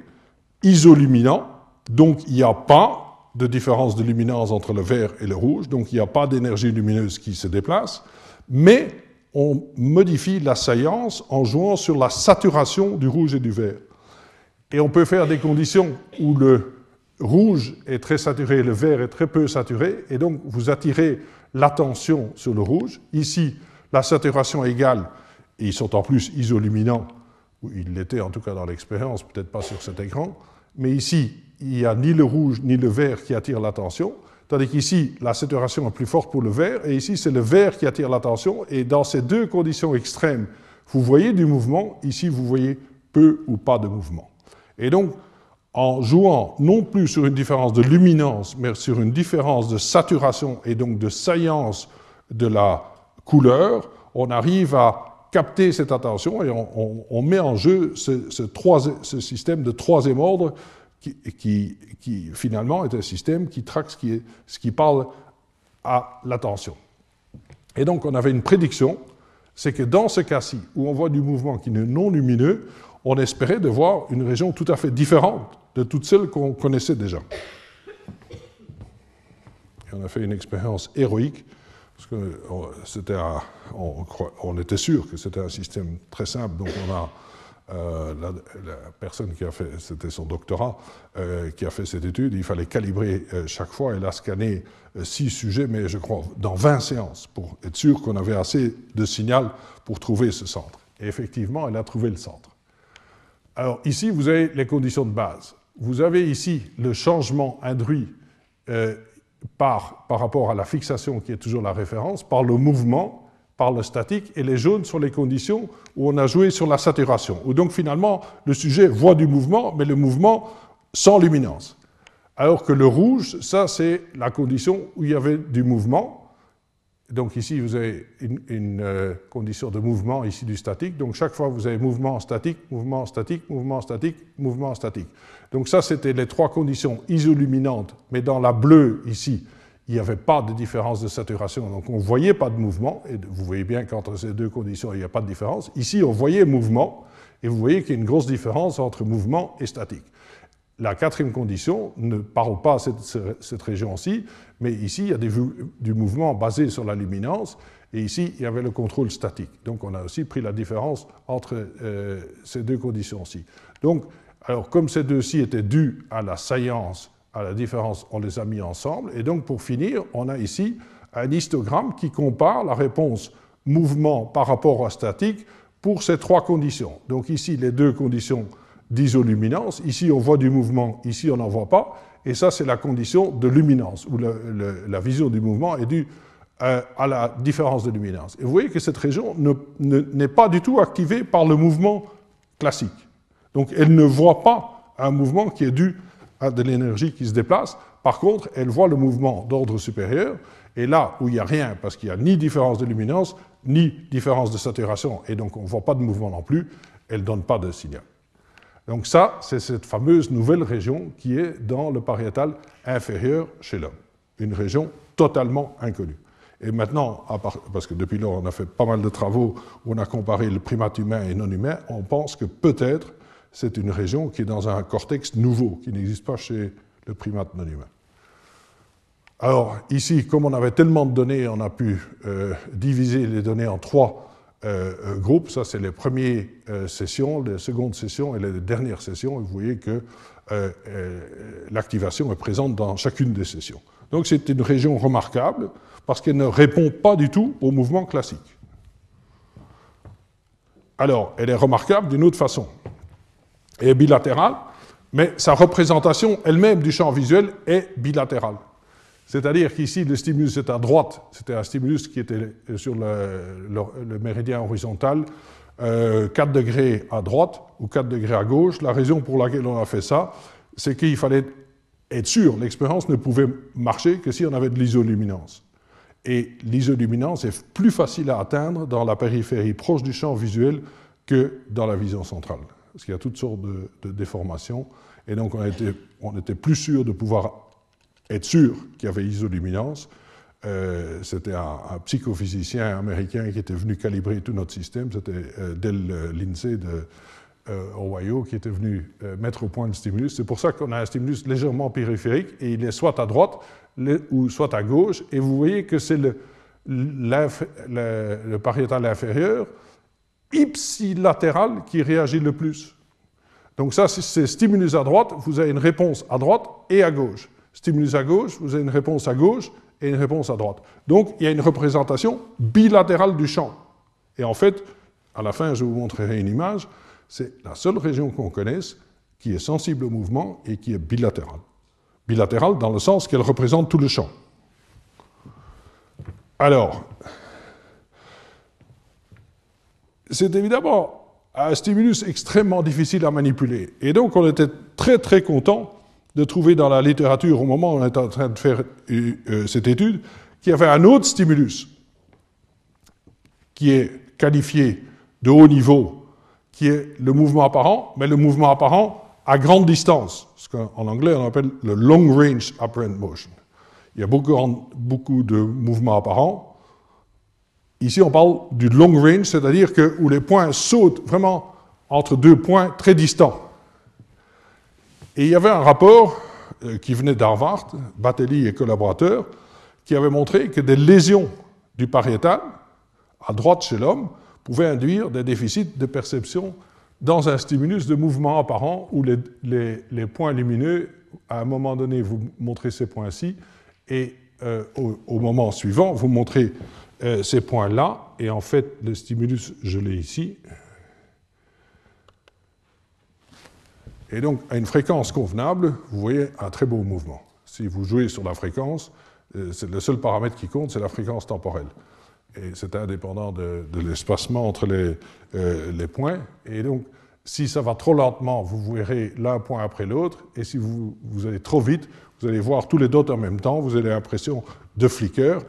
[SPEAKER 2] isoluminants, donc il n'y a pas de différence de luminance entre le vert et le rouge, donc il n'y a pas d'énergie lumineuse qui se déplace, mais on modifie la saillance en jouant sur la saturation du rouge et du vert. Et on peut faire des conditions où le rouge est très saturé, le vert est très peu saturé, et donc vous attirez l'attention sur le rouge. Ici, la saturation est égale, ils sont en plus isoluminants, ou ils l'étaient en tout cas dans l'expérience, peut-être pas sur cet écran, mais ici, il n'y a ni le rouge ni le vert qui attirent l'attention, tandis qu'ici, la saturation est plus forte pour le vert, et ici, c'est le vert qui attire l'attention, et dans ces deux conditions extrêmes, vous voyez du mouvement, ici, vous voyez peu ou pas de mouvement. Et donc, en jouant non plus sur une différence de luminance, mais sur une différence de saturation et donc de saillance de la couleur, on arrive à capter cette attention et on, met en jeu ce, système de troisième ordre qui, finalement est un système qui traque ce qui, parle à l'attention. Et donc on avait une prédiction, c'est que dans ce cas-ci, où on voit du mouvement qui est non lumineux, on espérait de voir une région tout à fait différente de toutes celles qu'on connaissait déjà. Et on a fait une expérience héroïque, parce que c'était on, était sûr que c'était un système très simple, donc on a euh, la, personne qui a fait, c'était son doctorat, euh, qui a fait cette étude, il fallait calibrer euh, chaque fois. Elle a scanné six sujets, mais je crois dans 20 séances, pour être sûr qu'on avait assez de signal pour trouver ce centre. Et effectivement, elle a trouvé le centre. Alors ici, vous avez les conditions de base. Vous avez ici le changement induit euh, par, par rapport à la fixation, qui est toujours la référence, par le mouvement, par le statique, et les jaunes sont les conditions où on a joué sur la saturation, où donc finalement le sujet voit du mouvement, mais le mouvement sans luminance. Alors que le rouge, ça c'est la condition où il y avait du mouvement, donc ici, vous avez une, euh, condition de mouvement ici du statique. Donc chaque fois, vous avez mouvement statique, mouvement statique, mouvement statique, mouvement statique. Donc ça, c'était les trois conditions isoluminantes. Mais dans la bleue, ici, il n'y avait pas de différence de saturation. Donc on ne voyait pas de mouvement. Et vous voyez bien qu'entre ces deux conditions, il n'y a pas de différence. Ici, on voyait mouvement. Et vous voyez qu'il y a une grosse différence entre mouvement et statique. La quatrième condition ne parle pas de cette, région-ci, mais ici, il y a du mouvement basé sur la luminance, et ici, il y avait le contrôle statique. Donc, on a aussi pris la différence entre euh, ces deux conditions-ci. Donc, alors, comme ces deux-ci étaient dus à la saillance, à la différence, on les a mis ensemble. Et donc, pour finir, on a ici un histogramme qui compare la réponse mouvement par rapport à statique pour ces trois conditions. Donc, ici, les deux conditions d'isoluminance. Ici, on voit du mouvement, ici, on n'en voit pas. Et ça, c'est la condition de luminance, où la vision du mouvement est due euh, à, la différence de luminance. Et vous voyez que cette région n'est pas du tout activée par le mouvement classique. Donc, elle ne voit pas un mouvement qui est dû à de l'énergie qui se déplace. Par contre, elle voit le mouvement d'ordre supérieur. Et là où il n'y a rien, parce qu'il n'y a ni différence de luminance, ni différence de saturation, et donc on ne voit pas de mouvement non plus, elle ne donne pas de signal. Donc ça, c'est cette fameuse nouvelle région qui est dans le pariétal inférieur chez l'homme, une région totalement inconnue. Et maintenant, parce que depuis lors, on a fait pas mal de travaux où on a comparé le primate humain et non humain, on pense que peut-être c'est une région qui est dans un cortex nouveau, qui n'existe pas chez le primate non humain. Alors ici, comme on avait tellement de données, on a pu euh, diviser les données en trois euh, euh, groupes. Ça, c'est les premières sessions, les secondes sessions et les dernières sessions. Et vous voyez que l'activation est présente dans chacune des sessions. Donc c'est une région remarquable parce qu'elle ne répond pas du tout au mouvement classique. Alors, elle est remarquable d'une autre façon. Elle est bilatérale, mais sa représentation elle-même du champ visuel est bilatérale. C'est-à-dire qu'ici, le stimulus est à droite, c'était un stimulus qui était sur le, méridien horizontal, 4 euh, degrés à droite ou 4 degrés à gauche. La raison pour laquelle on a fait ça, c'est qu'il fallait être sûr, l'expérience ne pouvait marcher que si on avait de l'isoluminance. Et l'isoluminance est plus facile à atteindre dans la périphérie proche du champ visuel que dans la vision centrale, parce qu'il y a toutes sortes de, déformations. Et donc on était, on était plus sûr de pouvoir être sûr qu'il y avait isoluminance. Euh, c'était un, psychophysicien américain qui était venu calibrer tout notre système. C'était euh, Del euh, Lindsay de Ohio qui était venu mettre au point le stimulus. C'est pour ça qu'on a un stimulus légèrement périphérique et il est soit à droite ou soit à gauche. Et vous voyez que c'est le, le, pariétal inférieur ipsilatéral qui réagit le plus. Donc ça, c'est stimulus à droite, vous avez une réponse à droite et à gauche stimulus à gauche, vous avez une réponse à gauche et une réponse à droite. Donc il y a une représentation bilatérale du champ. Et en fait, à la fin, je vous montrerai une image, c'est la seule région qu'on connaisse qui est sensible au mouvement et qui est bilatérale. Bilatérale dans le sens qu'elle représente tout le champ. Alors, c'est évidemment un stimulus extrêmement difficile à manipuler. Et donc on était très très content de trouver dans la littérature, au moment où on était en train de faire euh, euh, cette étude, qu'il y avait un autre stimulus qui est qualifié de haut niveau, qui est le mouvement apparent, mais le mouvement apparent à grande distance, ce qu'en anglais on appelle le long range apparent motion. Il y a beaucoup, beaucoup de mouvements apparents. Ici, on parle du long range, c'est-à-dire que où les points sautent vraiment entre deux points très distants. Et il y avait un rapport euh, qui venait d'Harvard, Batelli et collaborateurs, qui avait montré que des lésions du pariétal, à droite chez l'homme, pouvaient induire des déficits de perception dans un stimulus de mouvement apparent où les, points lumineux, à un moment donné, vous montrez ces points-ci, et euh, au, moment suivant, vous montrez euh, ces points-là, et en fait, le stimulus, je l'ai ici, Et donc, à une fréquence convenable, vous voyez un très beau mouvement. Si vous jouez sur la fréquence, euh, le seul paramètre qui compte, c'est la fréquence temporelle. Et c'est indépendant de, l'espacement entre les, euh, les, points. Et donc, si ça va trop lentement, vous verrez l'un point après l'autre. Et si vous, vous, allez trop vite, vous allez voir tous les dots en même temps. Vous avez l'impression de flicker.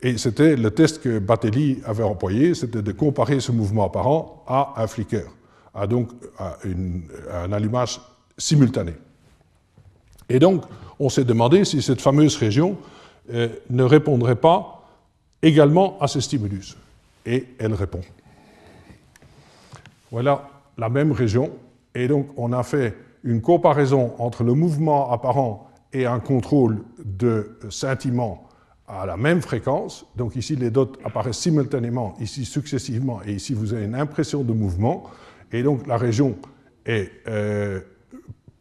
[SPEAKER 2] Et c'était le test que Batelli avait employé, c'était de comparer ce mouvement apparent à un flicker a donc un allumage simultané. Et donc, on s'est demandé si cette fameuse région euh, ne répondrait pas également à ce stimulus. Et elle répond. Voilà la même région. Et donc, on a fait une comparaison entre le mouvement apparent et un contrôle de scintillement à la même fréquence. Donc ici, les dots apparaissent simultanément, ici successivement, et ici, vous avez une impression de mouvement. Et donc la région est euh,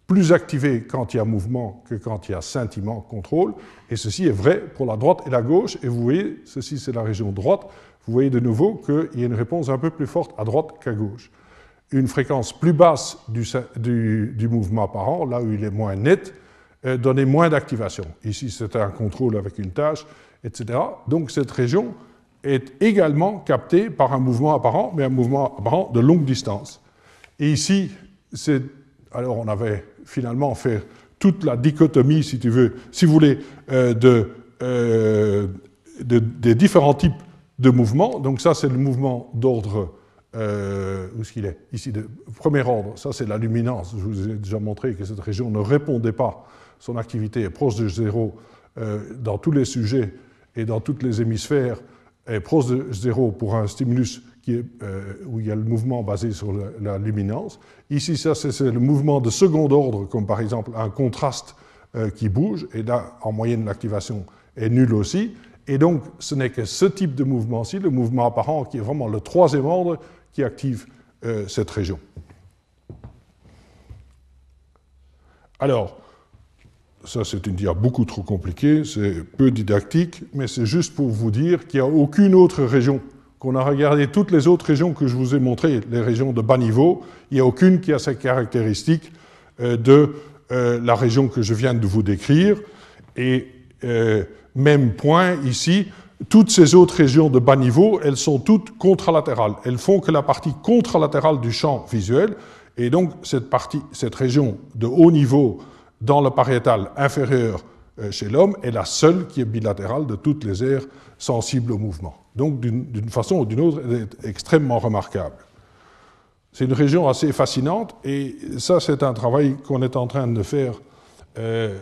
[SPEAKER 2] plus activée quand il y a mouvement que quand il y a scintillement, contrôle. Et ceci est vrai pour la droite et la gauche. Et vous voyez, ceci c'est la région droite. Vous voyez de nouveau qu'il y a une réponse un peu plus forte à droite qu'à gauche. Une fréquence plus basse du, du, mouvement apparent, là où il est moins net, euh, donnait moins d'activation. Ici, c'était un contrôle avec une tâche, etc. Donc cette région est également capté par un mouvement apparent, mais un mouvement apparent de longue distance. Et ici, c'est, alors on avait finalement fait toute la dichotomie, si tu veux, si vous voulez, euh, euh, de, des différents types de mouvements. Donc ça, c'est le mouvement d'ordre, euh, où est-ce qu'il est? Ici, de premier ordre, ça c'est la luminance. Je vous ai déjà montré que cette région ne répondait pas, son activité est proche de zéro dans tous les sujets et dans tous les hémisphères est proche de zéro pour un stimulus qui est, euh, où il y a le mouvement basé sur la, luminance. Ici, ça, c'est le mouvement de second ordre, comme par exemple un contraste euh, qui bouge, et là, en moyenne, l'activation est nulle aussi. Et donc, ce n'est que ce type de mouvement-ci, le mouvement apparent, qui est vraiment le troisième ordre, qui active euh, cette région. Alors, ça c'est une dia beaucoup trop compliquée, c'est peu didactique, mais c'est juste pour vous dire qu'il n'y a aucune autre région, qu'on a regardé toutes les autres régions que je vous ai montrées, les régions de bas niveau, il n'y a aucune qui a ces caractéristiques euh, de euh, la région que je viens de vous décrire. Et euh, même point ici, toutes ces autres régions de bas niveau, elles sont toutes contralatérales. Elles font que la partie contralatérale du champ visuel, et donc cette, partie, cette région de haut niveau dans le pariétal inférieur euh, chez l'homme est la seule qui est bilatérale de toutes les aires sensibles au mouvement. Donc d'une façon ou d'une autre, elle est extrêmement remarquable. C'est une région assez fascinante et ça c'est un travail qu'on est en train de faire, euh,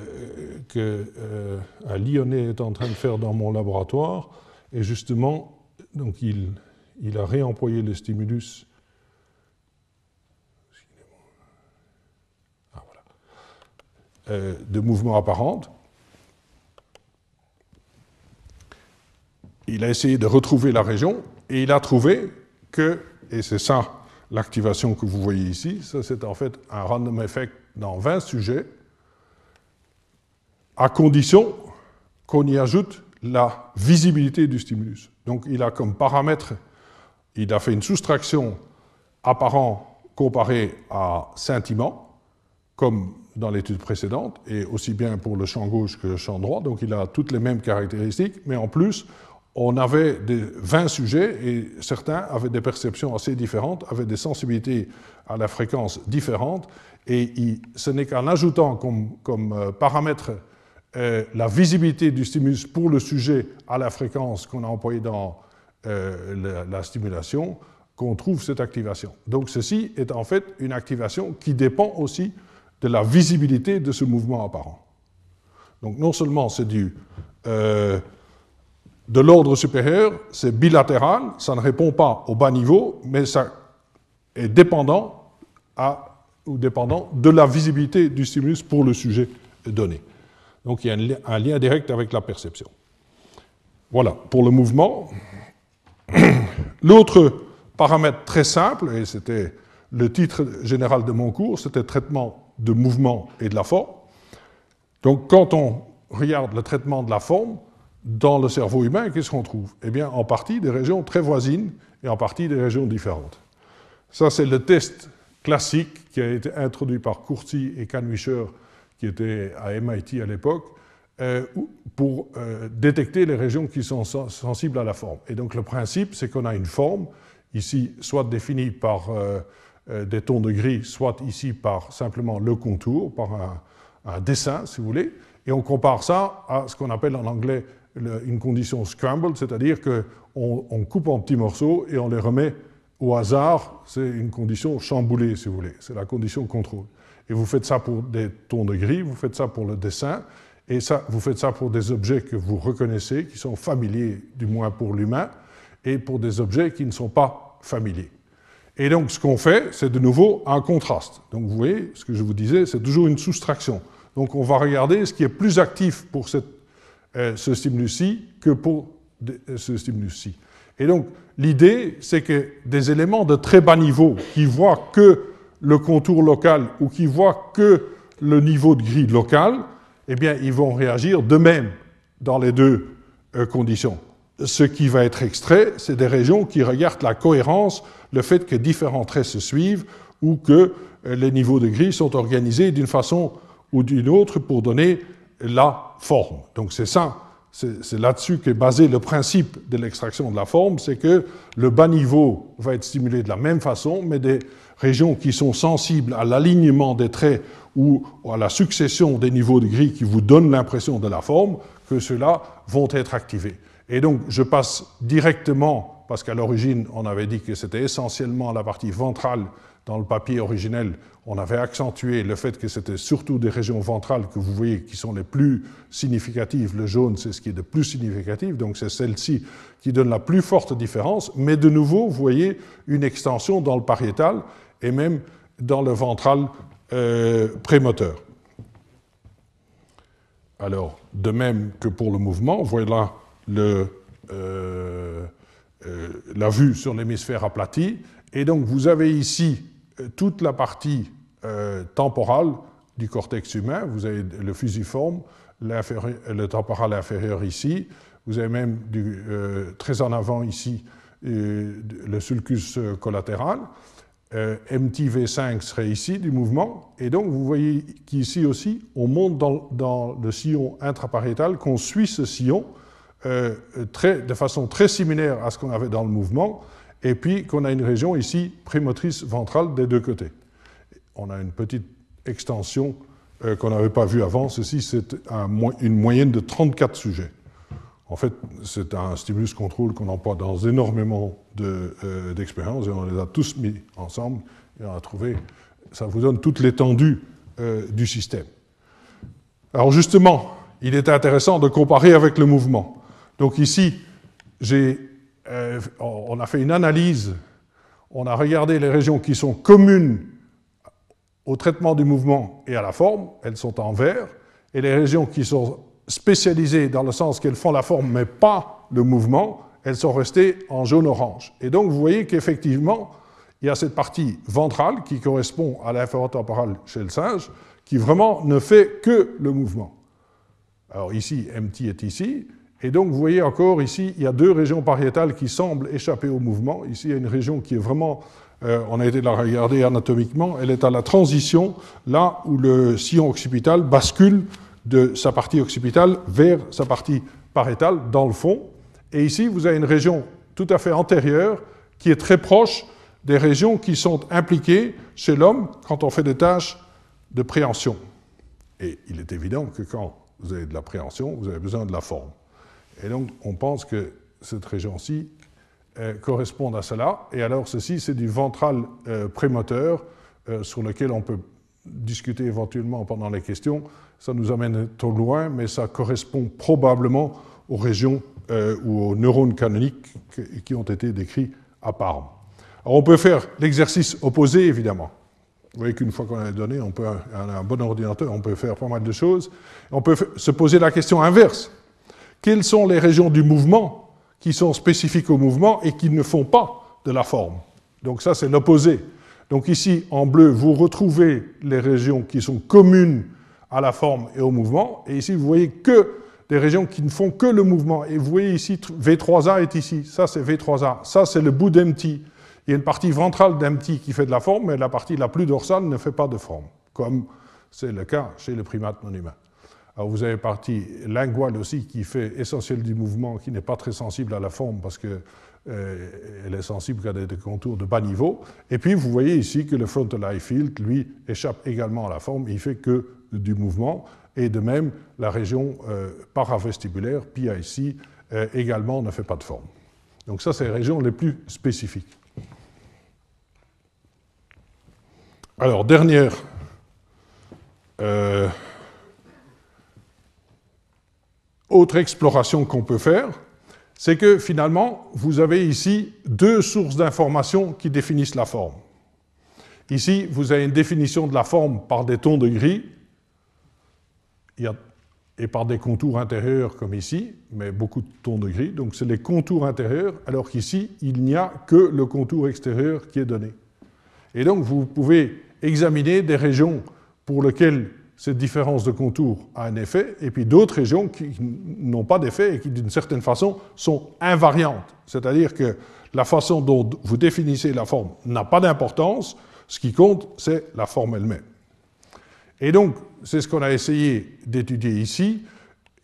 [SPEAKER 2] euh, Lyonnais est en train de faire dans mon laboratoire et justement, donc il a réemployé le stimulus de mouvement apparente. Il a essayé de retrouver la région et il a trouvé que, et c'est ça l'activation que vous voyez ici, ça c'est en fait un random effect dans 20 sujets, à condition qu'on y ajoute la visibilité du stimulus. Donc il a comme paramètre, il a fait une soustraction apparent comparée à scintillement, comme dans l'étude précédente, et aussi bien pour le champ gauche que le champ droit, donc il a toutes les mêmes caractéristiques, mais en plus, on avait des 20 sujets et certains avaient des perceptions assez différentes, avaient des sensibilités à la fréquence différentes, et ce n'est qu'en ajoutant comme, euh, paramètre euh, la visibilité du stimulus pour le sujet à la fréquence qu'on a employée dans euh, la stimulation qu'on trouve cette activation. Donc ceci est en fait une activation qui dépend aussi de la visibilité de ce mouvement apparent. Donc non seulement c'est du euh, de l'ordre supérieur, c'est bilatéral, ça ne répond pas au bas niveau, mais ça est dépendant à, ou dépendant de la visibilité du stimulus pour le sujet donné. Donc il y a un lien direct avec la perception. Voilà, pour le mouvement. L'autre paramètre très simple, et c'était le titre général de mon cours, c'était traitement de mouvement et de la forme. Donc quand on regarde le traitement de la forme, dans le cerveau humain, qu'est-ce qu'on trouve? Eh bien, en partie des régions très voisines et en partie des régions différentes. Ça, c'est le test classique qui a été introduit par Courty et Kanwisher, qui étaient à MIT à l'époque, euh, pour euh, détecter les régions qui sont sensibles à la forme. Et donc le principe, c'est qu'on a une forme, ici, soit définie par euh, des tons de gris, soit ici par simplement le contour, par un, dessin, si vous voulez, et on compare ça à ce qu'on appelle en anglais une condition scrambled, c'est-à-dire qu'on on coupe en petits morceaux et on les remet au hasard. C'est une condition chamboulée, si vous voulez. C'est la condition contrôle. Et vous faites ça pour des tons de gris, vous faites ça pour le dessin, et ça, vous faites ça pour des objets que vous reconnaissez, qui sont familiers, du moins pour l'humain, et pour des objets qui ne sont pas familiers. Et donc, ce qu'on fait, c'est de nouveau un contraste. Donc, vous voyez, ce que je vous disais, c'est toujours une soustraction. Donc, on va regarder ce qui est plus actif pour euh, ce stimulus-ci que pour euh, ce stimulus-ci. Et donc, l'idée, c'est que des éléments de très bas niveau qui voient que le contour local ou qui voient que le niveau de gris local, eh bien, ils vont réagir de même dans les deux euh, conditions. Ce qui va être extrait, c'est des régions qui regardent la cohérence le fait que différents traits se suivent ou que euh, les niveaux de gris sont organisés d'une façon ou d'une autre pour donner la forme. Donc c'est ça, c'est là-dessus qu'est basé le principe de l'extraction de la forme, c'est que le bas niveau va être stimulé de la même façon, mais des régions qui sont sensibles à l'alignement des traits ou à la succession des niveaux de gris qui vous donnent l'impression de la forme, que ceux-là vont être activés. Et donc je passe directement parce qu'à l'origine, on avait dit que c'était essentiellement la partie ventrale dans le papier originel, on avait accentué le fait que c'était surtout des régions ventrales que vous voyez qui sont les plus significatives. Le jaune, c'est ce qui est de plus significatif, donc c'est celle-ci qui donne la plus forte différence. Mais de nouveau, vous voyez une extension dans le pariétal et même dans le ventral euh, prémoteur. Alors, de même que pour le mouvement, voilà euh, euh, la vue sur l'hémisphère aplati. Et donc, vous avez ici toute la partie temporale du cortex humain. Vous avez le fusiforme, le temporal inférieur ici. Vous avez même très en avant ici le sulcus collatéral. Euh, MTV5 serait ici du mouvement. Et donc, vous voyez qu'ici aussi, on monte dans, le sillon intrapariétal, qu'on suit ce sillon euh, de façon très similaire à ce qu'on avait dans le mouvement, et puis qu'on a une région ici prémotrice ventrale des deux côtés. On a une petite extension euh, qu'on n'avait pas vue avant. Ceci, c'est une moyenne de 34 sujets. En fait, c'est un stimulus contrôle qu'on emploie dans énormément euh, d'expériences et on les a tous mis ensemble et on a trouvé, ça vous donne toute l'étendue du système. Alors justement, il est intéressant de comparer avec le mouvement. Donc ici, euh, on a fait une analyse, on a regardé les régions qui sont communes au traitement du mouvement et à la forme, elles sont en vert, et les régions qui sont spécialisées dans le sens qu'elles font la forme mais pas le mouvement, elles sont restées en jaune-orange. Et donc vous voyez qu'effectivement, il y a cette partie ventrale qui correspond à l'inférotemporale chez le singe, qui vraiment ne fait que le mouvement. Alors ici, MT est ici, et donc vous voyez encore ici, il y a deux régions pariétales qui semblent échapper au mouvement. Ici, il y a une région qui est vraiment, euh, on a été la regarder anatomiquement, elle est à la transition, là où le sillon occipital bascule de sa partie occipitale vers sa partie pariétale dans le fond. Et ici, vous avez une région tout à fait antérieure qui est très proche des régions qui sont impliquées chez l'homme quand on fait des tâches de préhension. Et il est évident que quand vous avez de la préhension, vous avez besoin de la forme. Et donc, on pense que cette région-ci euh, correspond à cela. Et alors, ceci, c'est du ventral euh, prémoteur euh, sur lequel on peut discuter éventuellement pendant les questions ça nous amène trop loin, mais ça correspond probablement aux régions euh, ou aux neurones canoniques qui ont été décrits à Parme. Alors on peut faire l'exercice opposé, évidemment. Vous voyez qu'une fois qu'on a les données, on peut, on a un bon ordinateur, on peut faire pas mal de choses. On peut se poser la question inverse. Quelles sont les régions du mouvement qui sont spécifiques au mouvement et qui ne font pas de la forme? Donc ça, c'est l'opposé. Donc ici, en bleu, vous retrouvez les régions qui sont communes à la forme et au mouvement. Et ici, vous voyez que des régions qui ne font que le mouvement. Et vous voyez ici, V3A est ici. Ça, c'est V3A. Ça, c'est le bout d'empty. Il y a une partie ventrale d'empty qui fait de la forme, mais la partie la plus dorsale ne fait pas de forme, comme c'est le cas chez le primate non humain. Alors vous avez partie linguale aussi qui fait essentiel du mouvement, qui n'est pas très sensible à la forme parce qu'elle euh, est sensible qu'à des contours de bas niveau. Et puis vous voyez ici que le frontal eye field, lui, échappe également à la forme. Il fait que du mouvement, et de même, la région euh, paravestibulaire, PIC, euh, également ne fait pas de forme. Donc ça, c'est les régions les plus spécifiques. Alors, dernière euh, autre exploration qu'on peut faire, c'est que finalement, vous avez ici deux sources d'informations qui définissent la forme. Ici, vous avez une définition de la forme par des tons de gris, et par des contours intérieurs comme ici, mais beaucoup de tons de gris. Donc c'est les contours intérieurs, alors qu'ici, il n'y a que le contour extérieur qui est donné. Et donc vous pouvez examiner des régions pour lesquelles cette différence de contour a un effet, et puis d'autres régions qui n'ont pas d'effet et qui, d'une certaine façon, sont invariantes. C'est-à-dire que la façon dont vous définissez la forme n'a pas d'importance, ce qui compte, c'est la forme elle-même. Et donc, c'est ce qu'on a essayé d'étudier ici.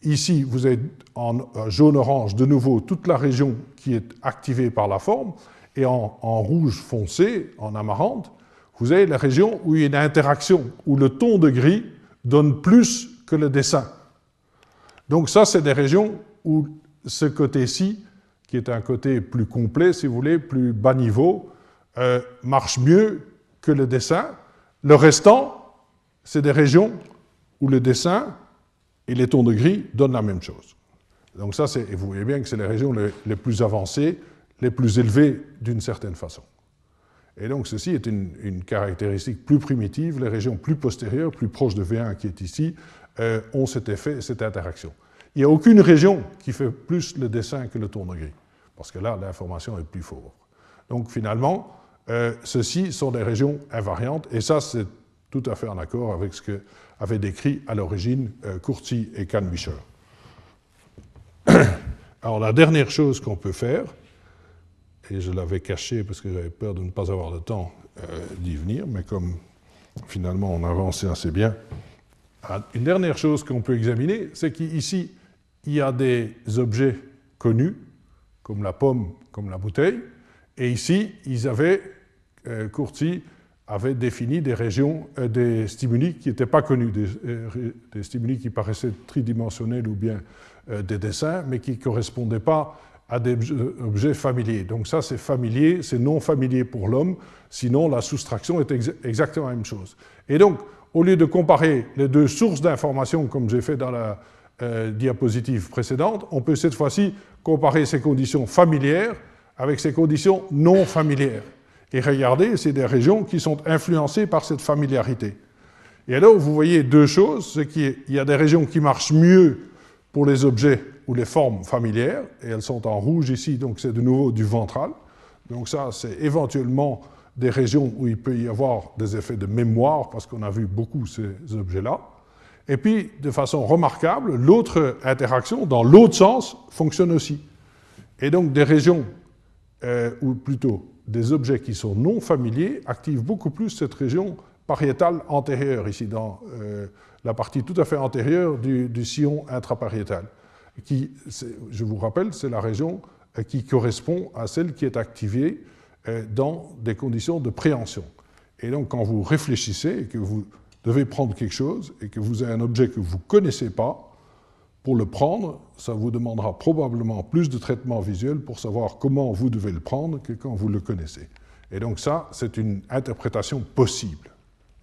[SPEAKER 2] Ici, vous êtes en jaune-orange, de nouveau, toute la région qui est activée par la forme, et en, rouge foncé, en amarante, vous avez la région où il y a une interaction, où le ton de gris donne plus que le dessin. Donc ça, c'est des régions où ce côté-ci, qui est un côté plus complet, si vous voulez, plus bas niveau, euh, marche mieux que le dessin. Le restant, c'est des régions où le dessin et les tons de gris donnent la même chose. Donc ça, et vous voyez bien que c'est les régions les, plus avancées, les plus élevées d'une certaine façon. Et donc ceci est une, caractéristique plus primitive. Les régions plus postérieures, plus proches de V1 qui est ici, euh, ont cet effet, cette interaction. Il n'y a aucune région qui fait plus le dessin que le ton de gris, parce que là, l'information est plus pauvre. Donc finalement, euh, ceux-ci sont des régions invariantes, et ça, c'est tout à fait en accord avec ce qu'avaient décrit à l'origine euh, et Kahn-Michel. Alors la dernière chose qu'on peut faire, et je l'avais caché parce que j'avais peur de ne pas avoir le temps euh, d'y venir, mais comme finalement on avançait assez bien, ah, une dernière chose qu'on peut examiner, c'est qu'ici, il y a des objets connus, comme la pomme, comme la bouteille, et ici, ils avaient, euh, Courty avait défini des régions, euh, des stimuli qui n'étaient pas connus, des, des, stimuli qui paraissaient tridimensionnels ou bien euh, des dessins, mais qui ne correspondaient pas à des objets familiers. Donc ça, c'est familier, c'est non familier pour l'homme, sinon la soustraction est exactement la même chose. Et donc, au lieu de comparer les deux sources d'informations, comme j'ai fait dans la euh, diapositive précédente, on peut cette fois-ci comparer ces conditions familières avec ces conditions non familières. Et regardez, c'est des régions qui sont influencées par cette familiarité. Et alors, vous voyez deux choses, c'est qu'il y a des régions qui marchent mieux pour les objets les formes familières, et elles sont en rouge ici, donc c'est de nouveau du ventral. Donc ça, c'est éventuellement des régions où il peut y avoir des effets de mémoire, parce qu'on a vu beaucoup ces objets-là. Et puis, de façon remarquable, l'autre interaction, dans l'autre sens, fonctionne aussi. Et donc, des régions, euh, ou plutôt des objets qui sont non familiers, activent beaucoup plus cette région pariétale antérieure, ici dans euh, la partie tout à fait antérieure du, sillon intrapariétal, je vous rappelle, c'est la région euh, qui correspond à celle qui est activée euh, dans des conditions de préhension. Et donc, quand vous réfléchissez et que vous devez prendre quelque chose et que vous avez un objet que vous ne connaissez pas, pour le prendre, ça vous demandera probablement plus de traitement visuel pour savoir comment vous devez le prendre que quand vous le connaissez. Et donc ça, c'est une interprétation possible.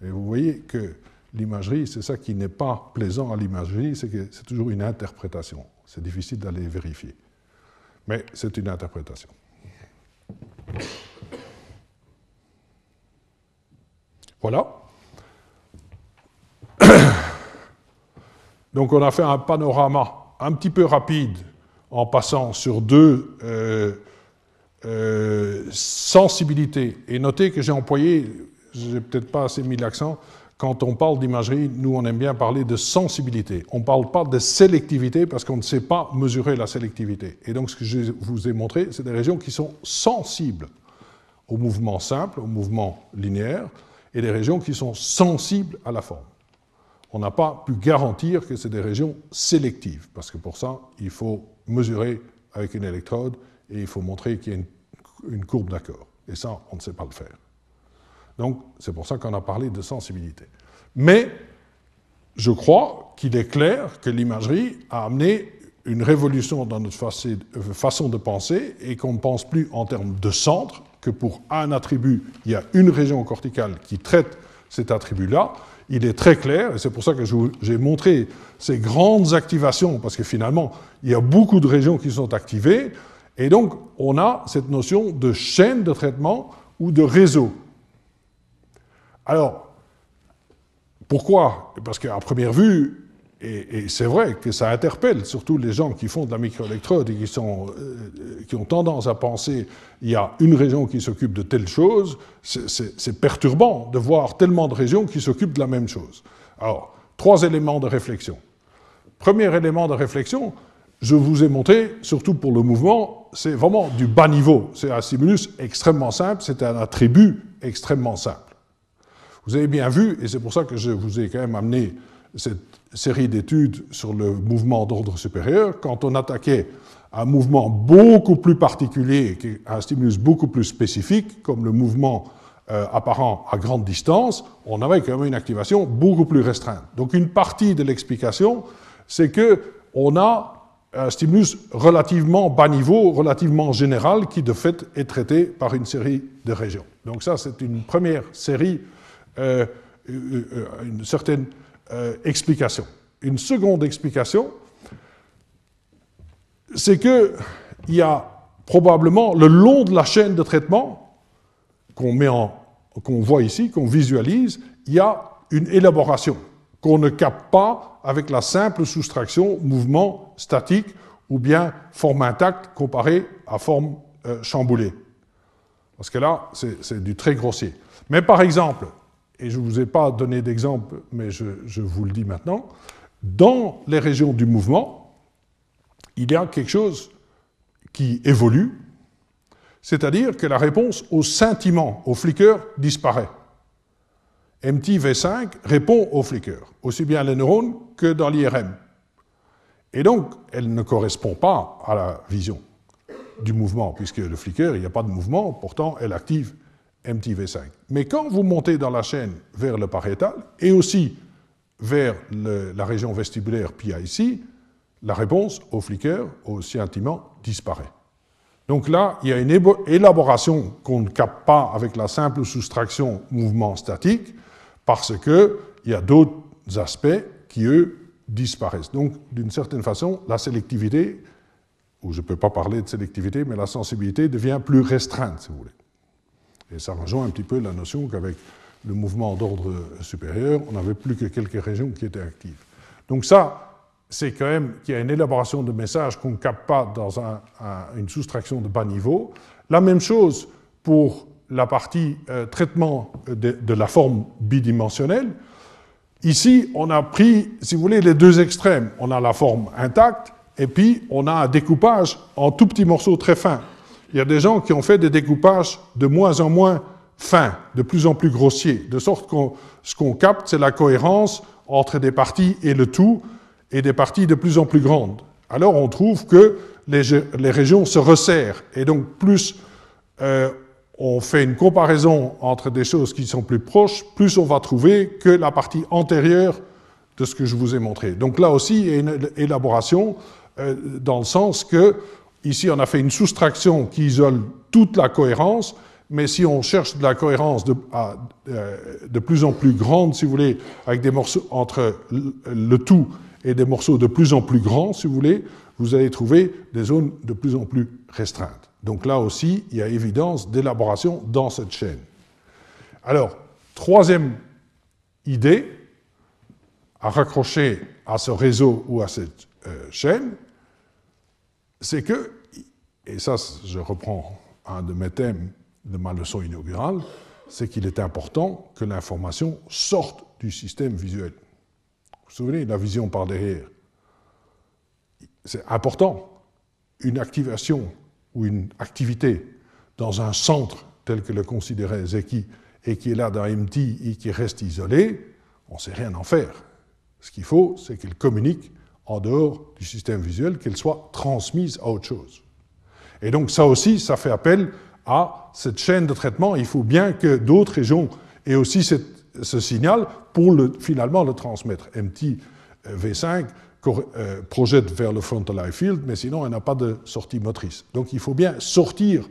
[SPEAKER 2] Et vous voyez que l'imagerie, c'est ça qui n'est pas plaisant à l'imagerie, c'est que c'est toujours une interprétation. C'est difficile d'aller vérifier. Mais c'est une interprétation. Voilà. Donc on a fait un panorama un petit peu rapide en passant sur deux euh, euh, sensibilités. Et notez que j'ai employé, j'ai peut-être pas assez mis l'accent, quand on parle d'imagerie, nous, on aime bien parler de sensibilité. On ne parle pas de sélectivité parce qu'on ne sait pas mesurer la sélectivité. Et donc, ce que je vous ai montré, c'est des régions qui sont sensibles au mouvement simple, au mouvement linéaire, et des régions qui sont sensibles à la forme. On n'a pas pu garantir que c'est des régions sélectives, parce que pour ça, il faut mesurer avec une électrode et il faut montrer qu'il y a une, une courbe d'accord. Et ça, on ne sait pas le faire. Donc, c'est pour ça qu'on a parlé de sensibilité. Mais je crois qu'il est clair que l'imagerie a amené une révolution dans notre façon de penser et qu'on ne pense plus en termes de centre, que pour un attribut, il y a une région corticale qui traite cet attribut-là. Il est très clair, et c'est pour ça que j'ai montré ces grandes activations, parce que finalement, il y a beaucoup de régions qui sont activées, et donc on a cette notion de chaîne de traitement ou de réseau. Alors, pourquoi? Parce qu'à première vue, et, c'est vrai que ça interpelle surtout les gens qui font de la microélectrode et qui, euh, qui ont tendance à penser il y a une région qui s'occupe de telle chose, c'est perturbant de voir tellement de régions qui s'occupent de la même chose. Alors, trois éléments de réflexion. Premier élément de réflexion, je vous ai montré, surtout pour le mouvement, c'est vraiment du bas niveau. C'est un stimulus extrêmement simple, c'est un attribut extrêmement simple. Vous avez bien vu, et c'est pour ça que je vous ai quand même amené cette série d'études sur le mouvement d'ordre supérieur, quand on attaquait un mouvement beaucoup plus particulier, un stimulus beaucoup plus spécifique, comme le mouvement euh, apparent à grande distance, on avait quand même une activation beaucoup plus restreinte. Donc une partie de l'explication, c'est que on a un stimulus relativement bas niveau, relativement général, qui de fait est traité par une série de régions. Donc ça, c'est une première série, euh, euh, euh, une certaine explication. Une seconde explication, c'est qu'il y a probablement le long de la chaîne de traitement qu'on met en, qu'on voit ici, qu'on visualise, il y a une élaboration qu'on ne capte pas avec la simple soustraction mouvement statique ou bien forme intacte comparée à forme chamboulée. Parce que là, c'est du très grossier. Mais par exemple, et je ne vous ai pas donné d'exemple, mais je, vous le dis maintenant, dans les régions du mouvement, il y a quelque chose qui évolue, c'est-à-dire que la réponse au scintillement, au flicker, disparaît. MT-V5 répond au flicker, aussi bien les neurones que dans l'IRM. Et donc, elle ne correspond pas à la vision du mouvement, puisque le flicker, il n'y a pas de mouvement, pourtant elle active MTV5. Mais quand vous montez dans la chaîne vers le pariétal, et aussi vers la région vestibulaire PIC, la réponse au flicker, au scintillement, disparaît. Donc là, il y a une élaboration qu'on ne capte pas avec la simple soustraction mouvement statique, parce qu'il y a d'autres aspects qui, eux, disparaissent. Donc, d'une certaine façon, la sélectivité, ou je ne peux pas parler de sélectivité, mais la sensibilité devient plus restreinte, si vous voulez. Et ça rejoint un petit peu la notion qu'avec le mouvement d'ordre supérieur, on n'avait plus que quelques régions qui étaient actives. Donc ça, c'est quand même qu'il y a une élaboration de messages qu'on ne capte pas dans une soustraction de bas niveau. La même chose pour la partie euh, traitement de, la forme bidimensionnelle. Ici, on a pris, si vous voulez, les deux extrêmes. On a la forme intacte et puis on a un découpage en tout petits morceaux très fins. Il y a des gens qui ont fait des découpages de moins en moins fins, de plus en plus grossiers, de sorte que ce qu'on capte, c'est la cohérence entre des parties et le tout, et des parties de plus en plus grandes. Alors on trouve que les, les régions se resserrent, et donc plus euh, on fait une comparaison entre des choses qui sont plus proches, plus on va trouver que la partie antérieure de ce que je vous ai montré. Donc là aussi, il y a une élaboration euh, dans le sens que ici, on a fait une soustraction qui isole toute la cohérence, mais si on cherche de la cohérence de, euh, plus en plus grande, si vous voulez, avec des morceaux entre le tout et des morceaux de plus en plus grands, si vous voulez, vous allez trouver des zones de plus en plus restreintes. Donc là aussi, il y a évidence d'élaboration dans cette chaîne. Alors, troisième idée à raccrocher à ce réseau ou à cette euh, chaîne, c'est que, et ça je reprends un de mes thèmes de ma leçon inaugurale, c'est qu'il est important que l'information sorte du système visuel. Vous vous souvenez, la vision par derrière. C'est important. Une activation ou une activité dans un centre tel que le considérait Zeki et qui est là dans MT et qui reste isolé, on ne sait rien en faire. Ce qu'il faut, c'est qu'elle communique en dehors du système visuel, qu'elle soit transmise à autre chose. Et donc ça aussi, ça fait appel à cette chaîne de traitement. Il faut bien que d'autres régions aient aussi ce signal pour le, finalement le transmettre. MT V5 euh, projette vers le frontal eye field, mais sinon elle n'a pas de sortie motrice. Donc il faut bien sortir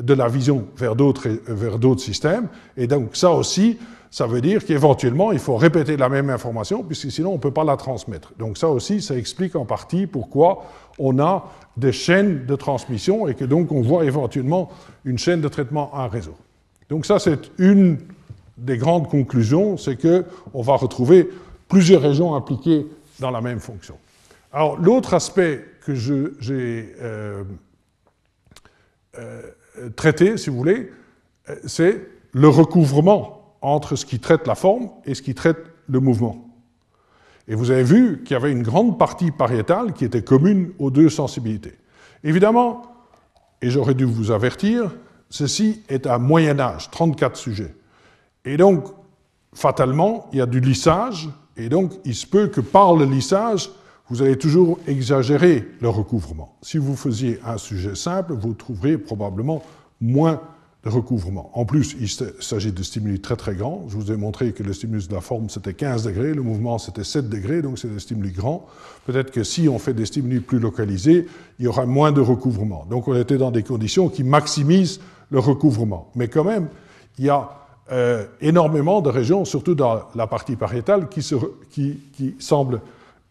[SPEAKER 2] de la vision vers d'autres, vers d'autres systèmes, et donc ça aussi, ça veut dire qu'éventuellement il faut répéter la même information, puisque sinon on ne peut pas la transmettre. Donc ça aussi, ça explique en partie pourquoi on a des chaînes de transmission et que donc on voit éventuellement une chaîne de traitement en réseau. Donc ça, c'est une des grandes conclusions, c'est que on va retrouver plusieurs régions impliquées dans la même fonction. Alors, l'autre aspect que j'ai euh, euh, traité, si vous voulez, euh, c'est le recouvrement entre ce qui traite la forme et ce qui traite le mouvement. Et vous avez vu qu'il y avait une grande partie pariétale qui était commune aux deux sensibilités. Évidemment, et j'aurais dû vous avertir, ceci est un Moyen Âge, 34 sujets. Et donc, fatalement, il y a du lissage, et donc, il se peut que par le lissage, vous allez toujours exagérer le recouvrement. Si vous faisiez un sujet simple, vous trouverez probablement moins de recouvrement. En plus, il s'agit de stimuli très très grands. Je vous ai montré que le stimulus de la forme c'était 15 degrés, le mouvement c'était 7 degrés, donc c'est des stimuli grands. Peut-être que si on fait des stimuli plus localisés, il y aura moins de recouvrement. Donc on était dans des conditions qui maximisent le recouvrement. Mais quand même, il y a euh, énormément de régions, surtout dans la partie pariétale, qui, qui, semblent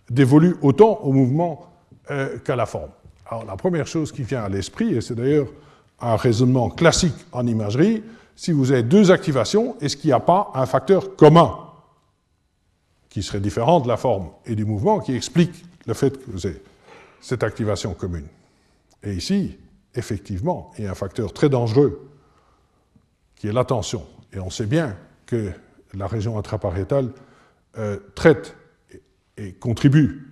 [SPEAKER 2] dévolues autant au mouvement euh, qu'à la forme. Alors la première chose qui vient à l'esprit, et c'est d'ailleurs un raisonnement classique en imagerie, si vous avez deux activations, est-ce qu'il n'y a pas un facteur commun qui serait différent de la forme et du mouvement qui explique le fait que vous avez cette activation commune? Et ici, effectivement, il y a un facteur très dangereux qui est l'attention. Et on sait bien que la région intrapariétale euh, traite et contribue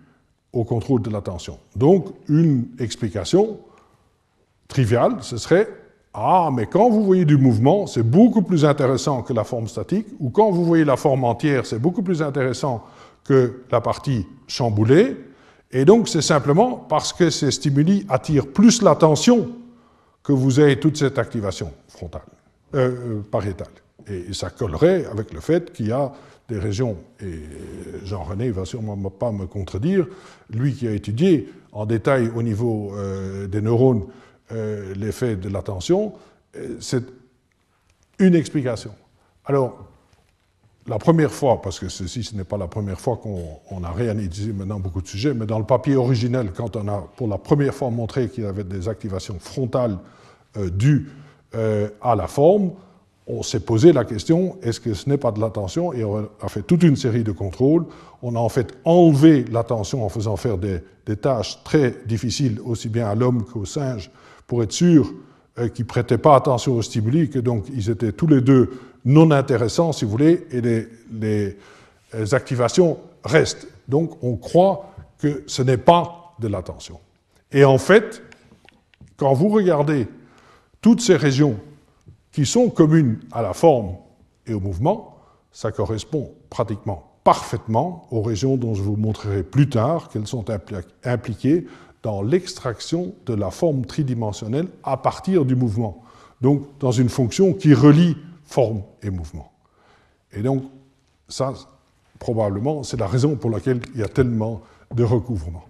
[SPEAKER 2] au contrôle de l'attention. Donc, une explication trivial, ce serait Ah, mais quand vous voyez du mouvement, c'est beaucoup plus intéressant que la forme statique, ou quand vous voyez la forme entière, c'est beaucoup plus intéressant que la partie chamboulée. Et donc, c'est simplement parce que ces stimuli attirent plus l'attention que vous avez toute cette activation frontale, euh, euh, pariétale. Et ça collerait avec le fait qu'il y a des régions, et Jean-René va sûrement pas me contredire, lui qui a étudié en détail au niveau euh, des neurones euh, l'effet de l'attention, euh, c'est une explication. Alors, la première fois, parce que ceci, ce n'est pas la première fois qu'on a réanalysé maintenant beaucoup de sujets, mais dans le papier originel, quand on a pour la première fois montré qu'il y avait des activations frontales dues à la forme, on s'est posé la question, est-ce que ce n'est pas de l'attention Et on a fait toute une série de contrôles. On a en fait enlevé l'attention en faisant faire des, tâches très difficiles, aussi bien à l'homme qu'au singe, pour être sûr euh, qu'ils ne prêtaient pas attention aux stimuli, que donc ils étaient tous les deux non intéressants, si vous voulez, et les, les euh, activations restent. Donc on croit que ce n'est pas de l'attention. Et en fait, quand vous regardez toutes ces régions qui sont communes à la forme et au mouvement, ça correspond pratiquement parfaitement aux régions dont je vous montrerai plus tard qu'elles sont impliquées dans l'extraction de la forme tridimensionnelle à partir du mouvement. Donc, dans une fonction qui relie forme et mouvement. Et donc, ça, probablement, c'est la raison pour laquelle il y a tellement de recouvrement.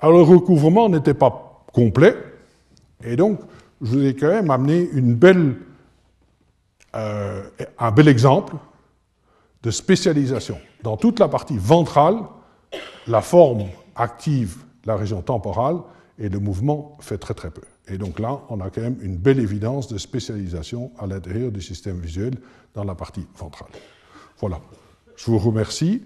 [SPEAKER 2] Alors, le recouvrement n'était pas complet, et donc, je vous ai quand même amené une belle, euh, un bel exemple de spécialisation. Dans toute la partie ventrale, la forme active la région temporale et le mouvement fait très très peu. Et donc là, on a quand même une belle évidence de spécialisation à l'intérieur du système visuel dans la partie ventrale. Voilà. Je vous remercie.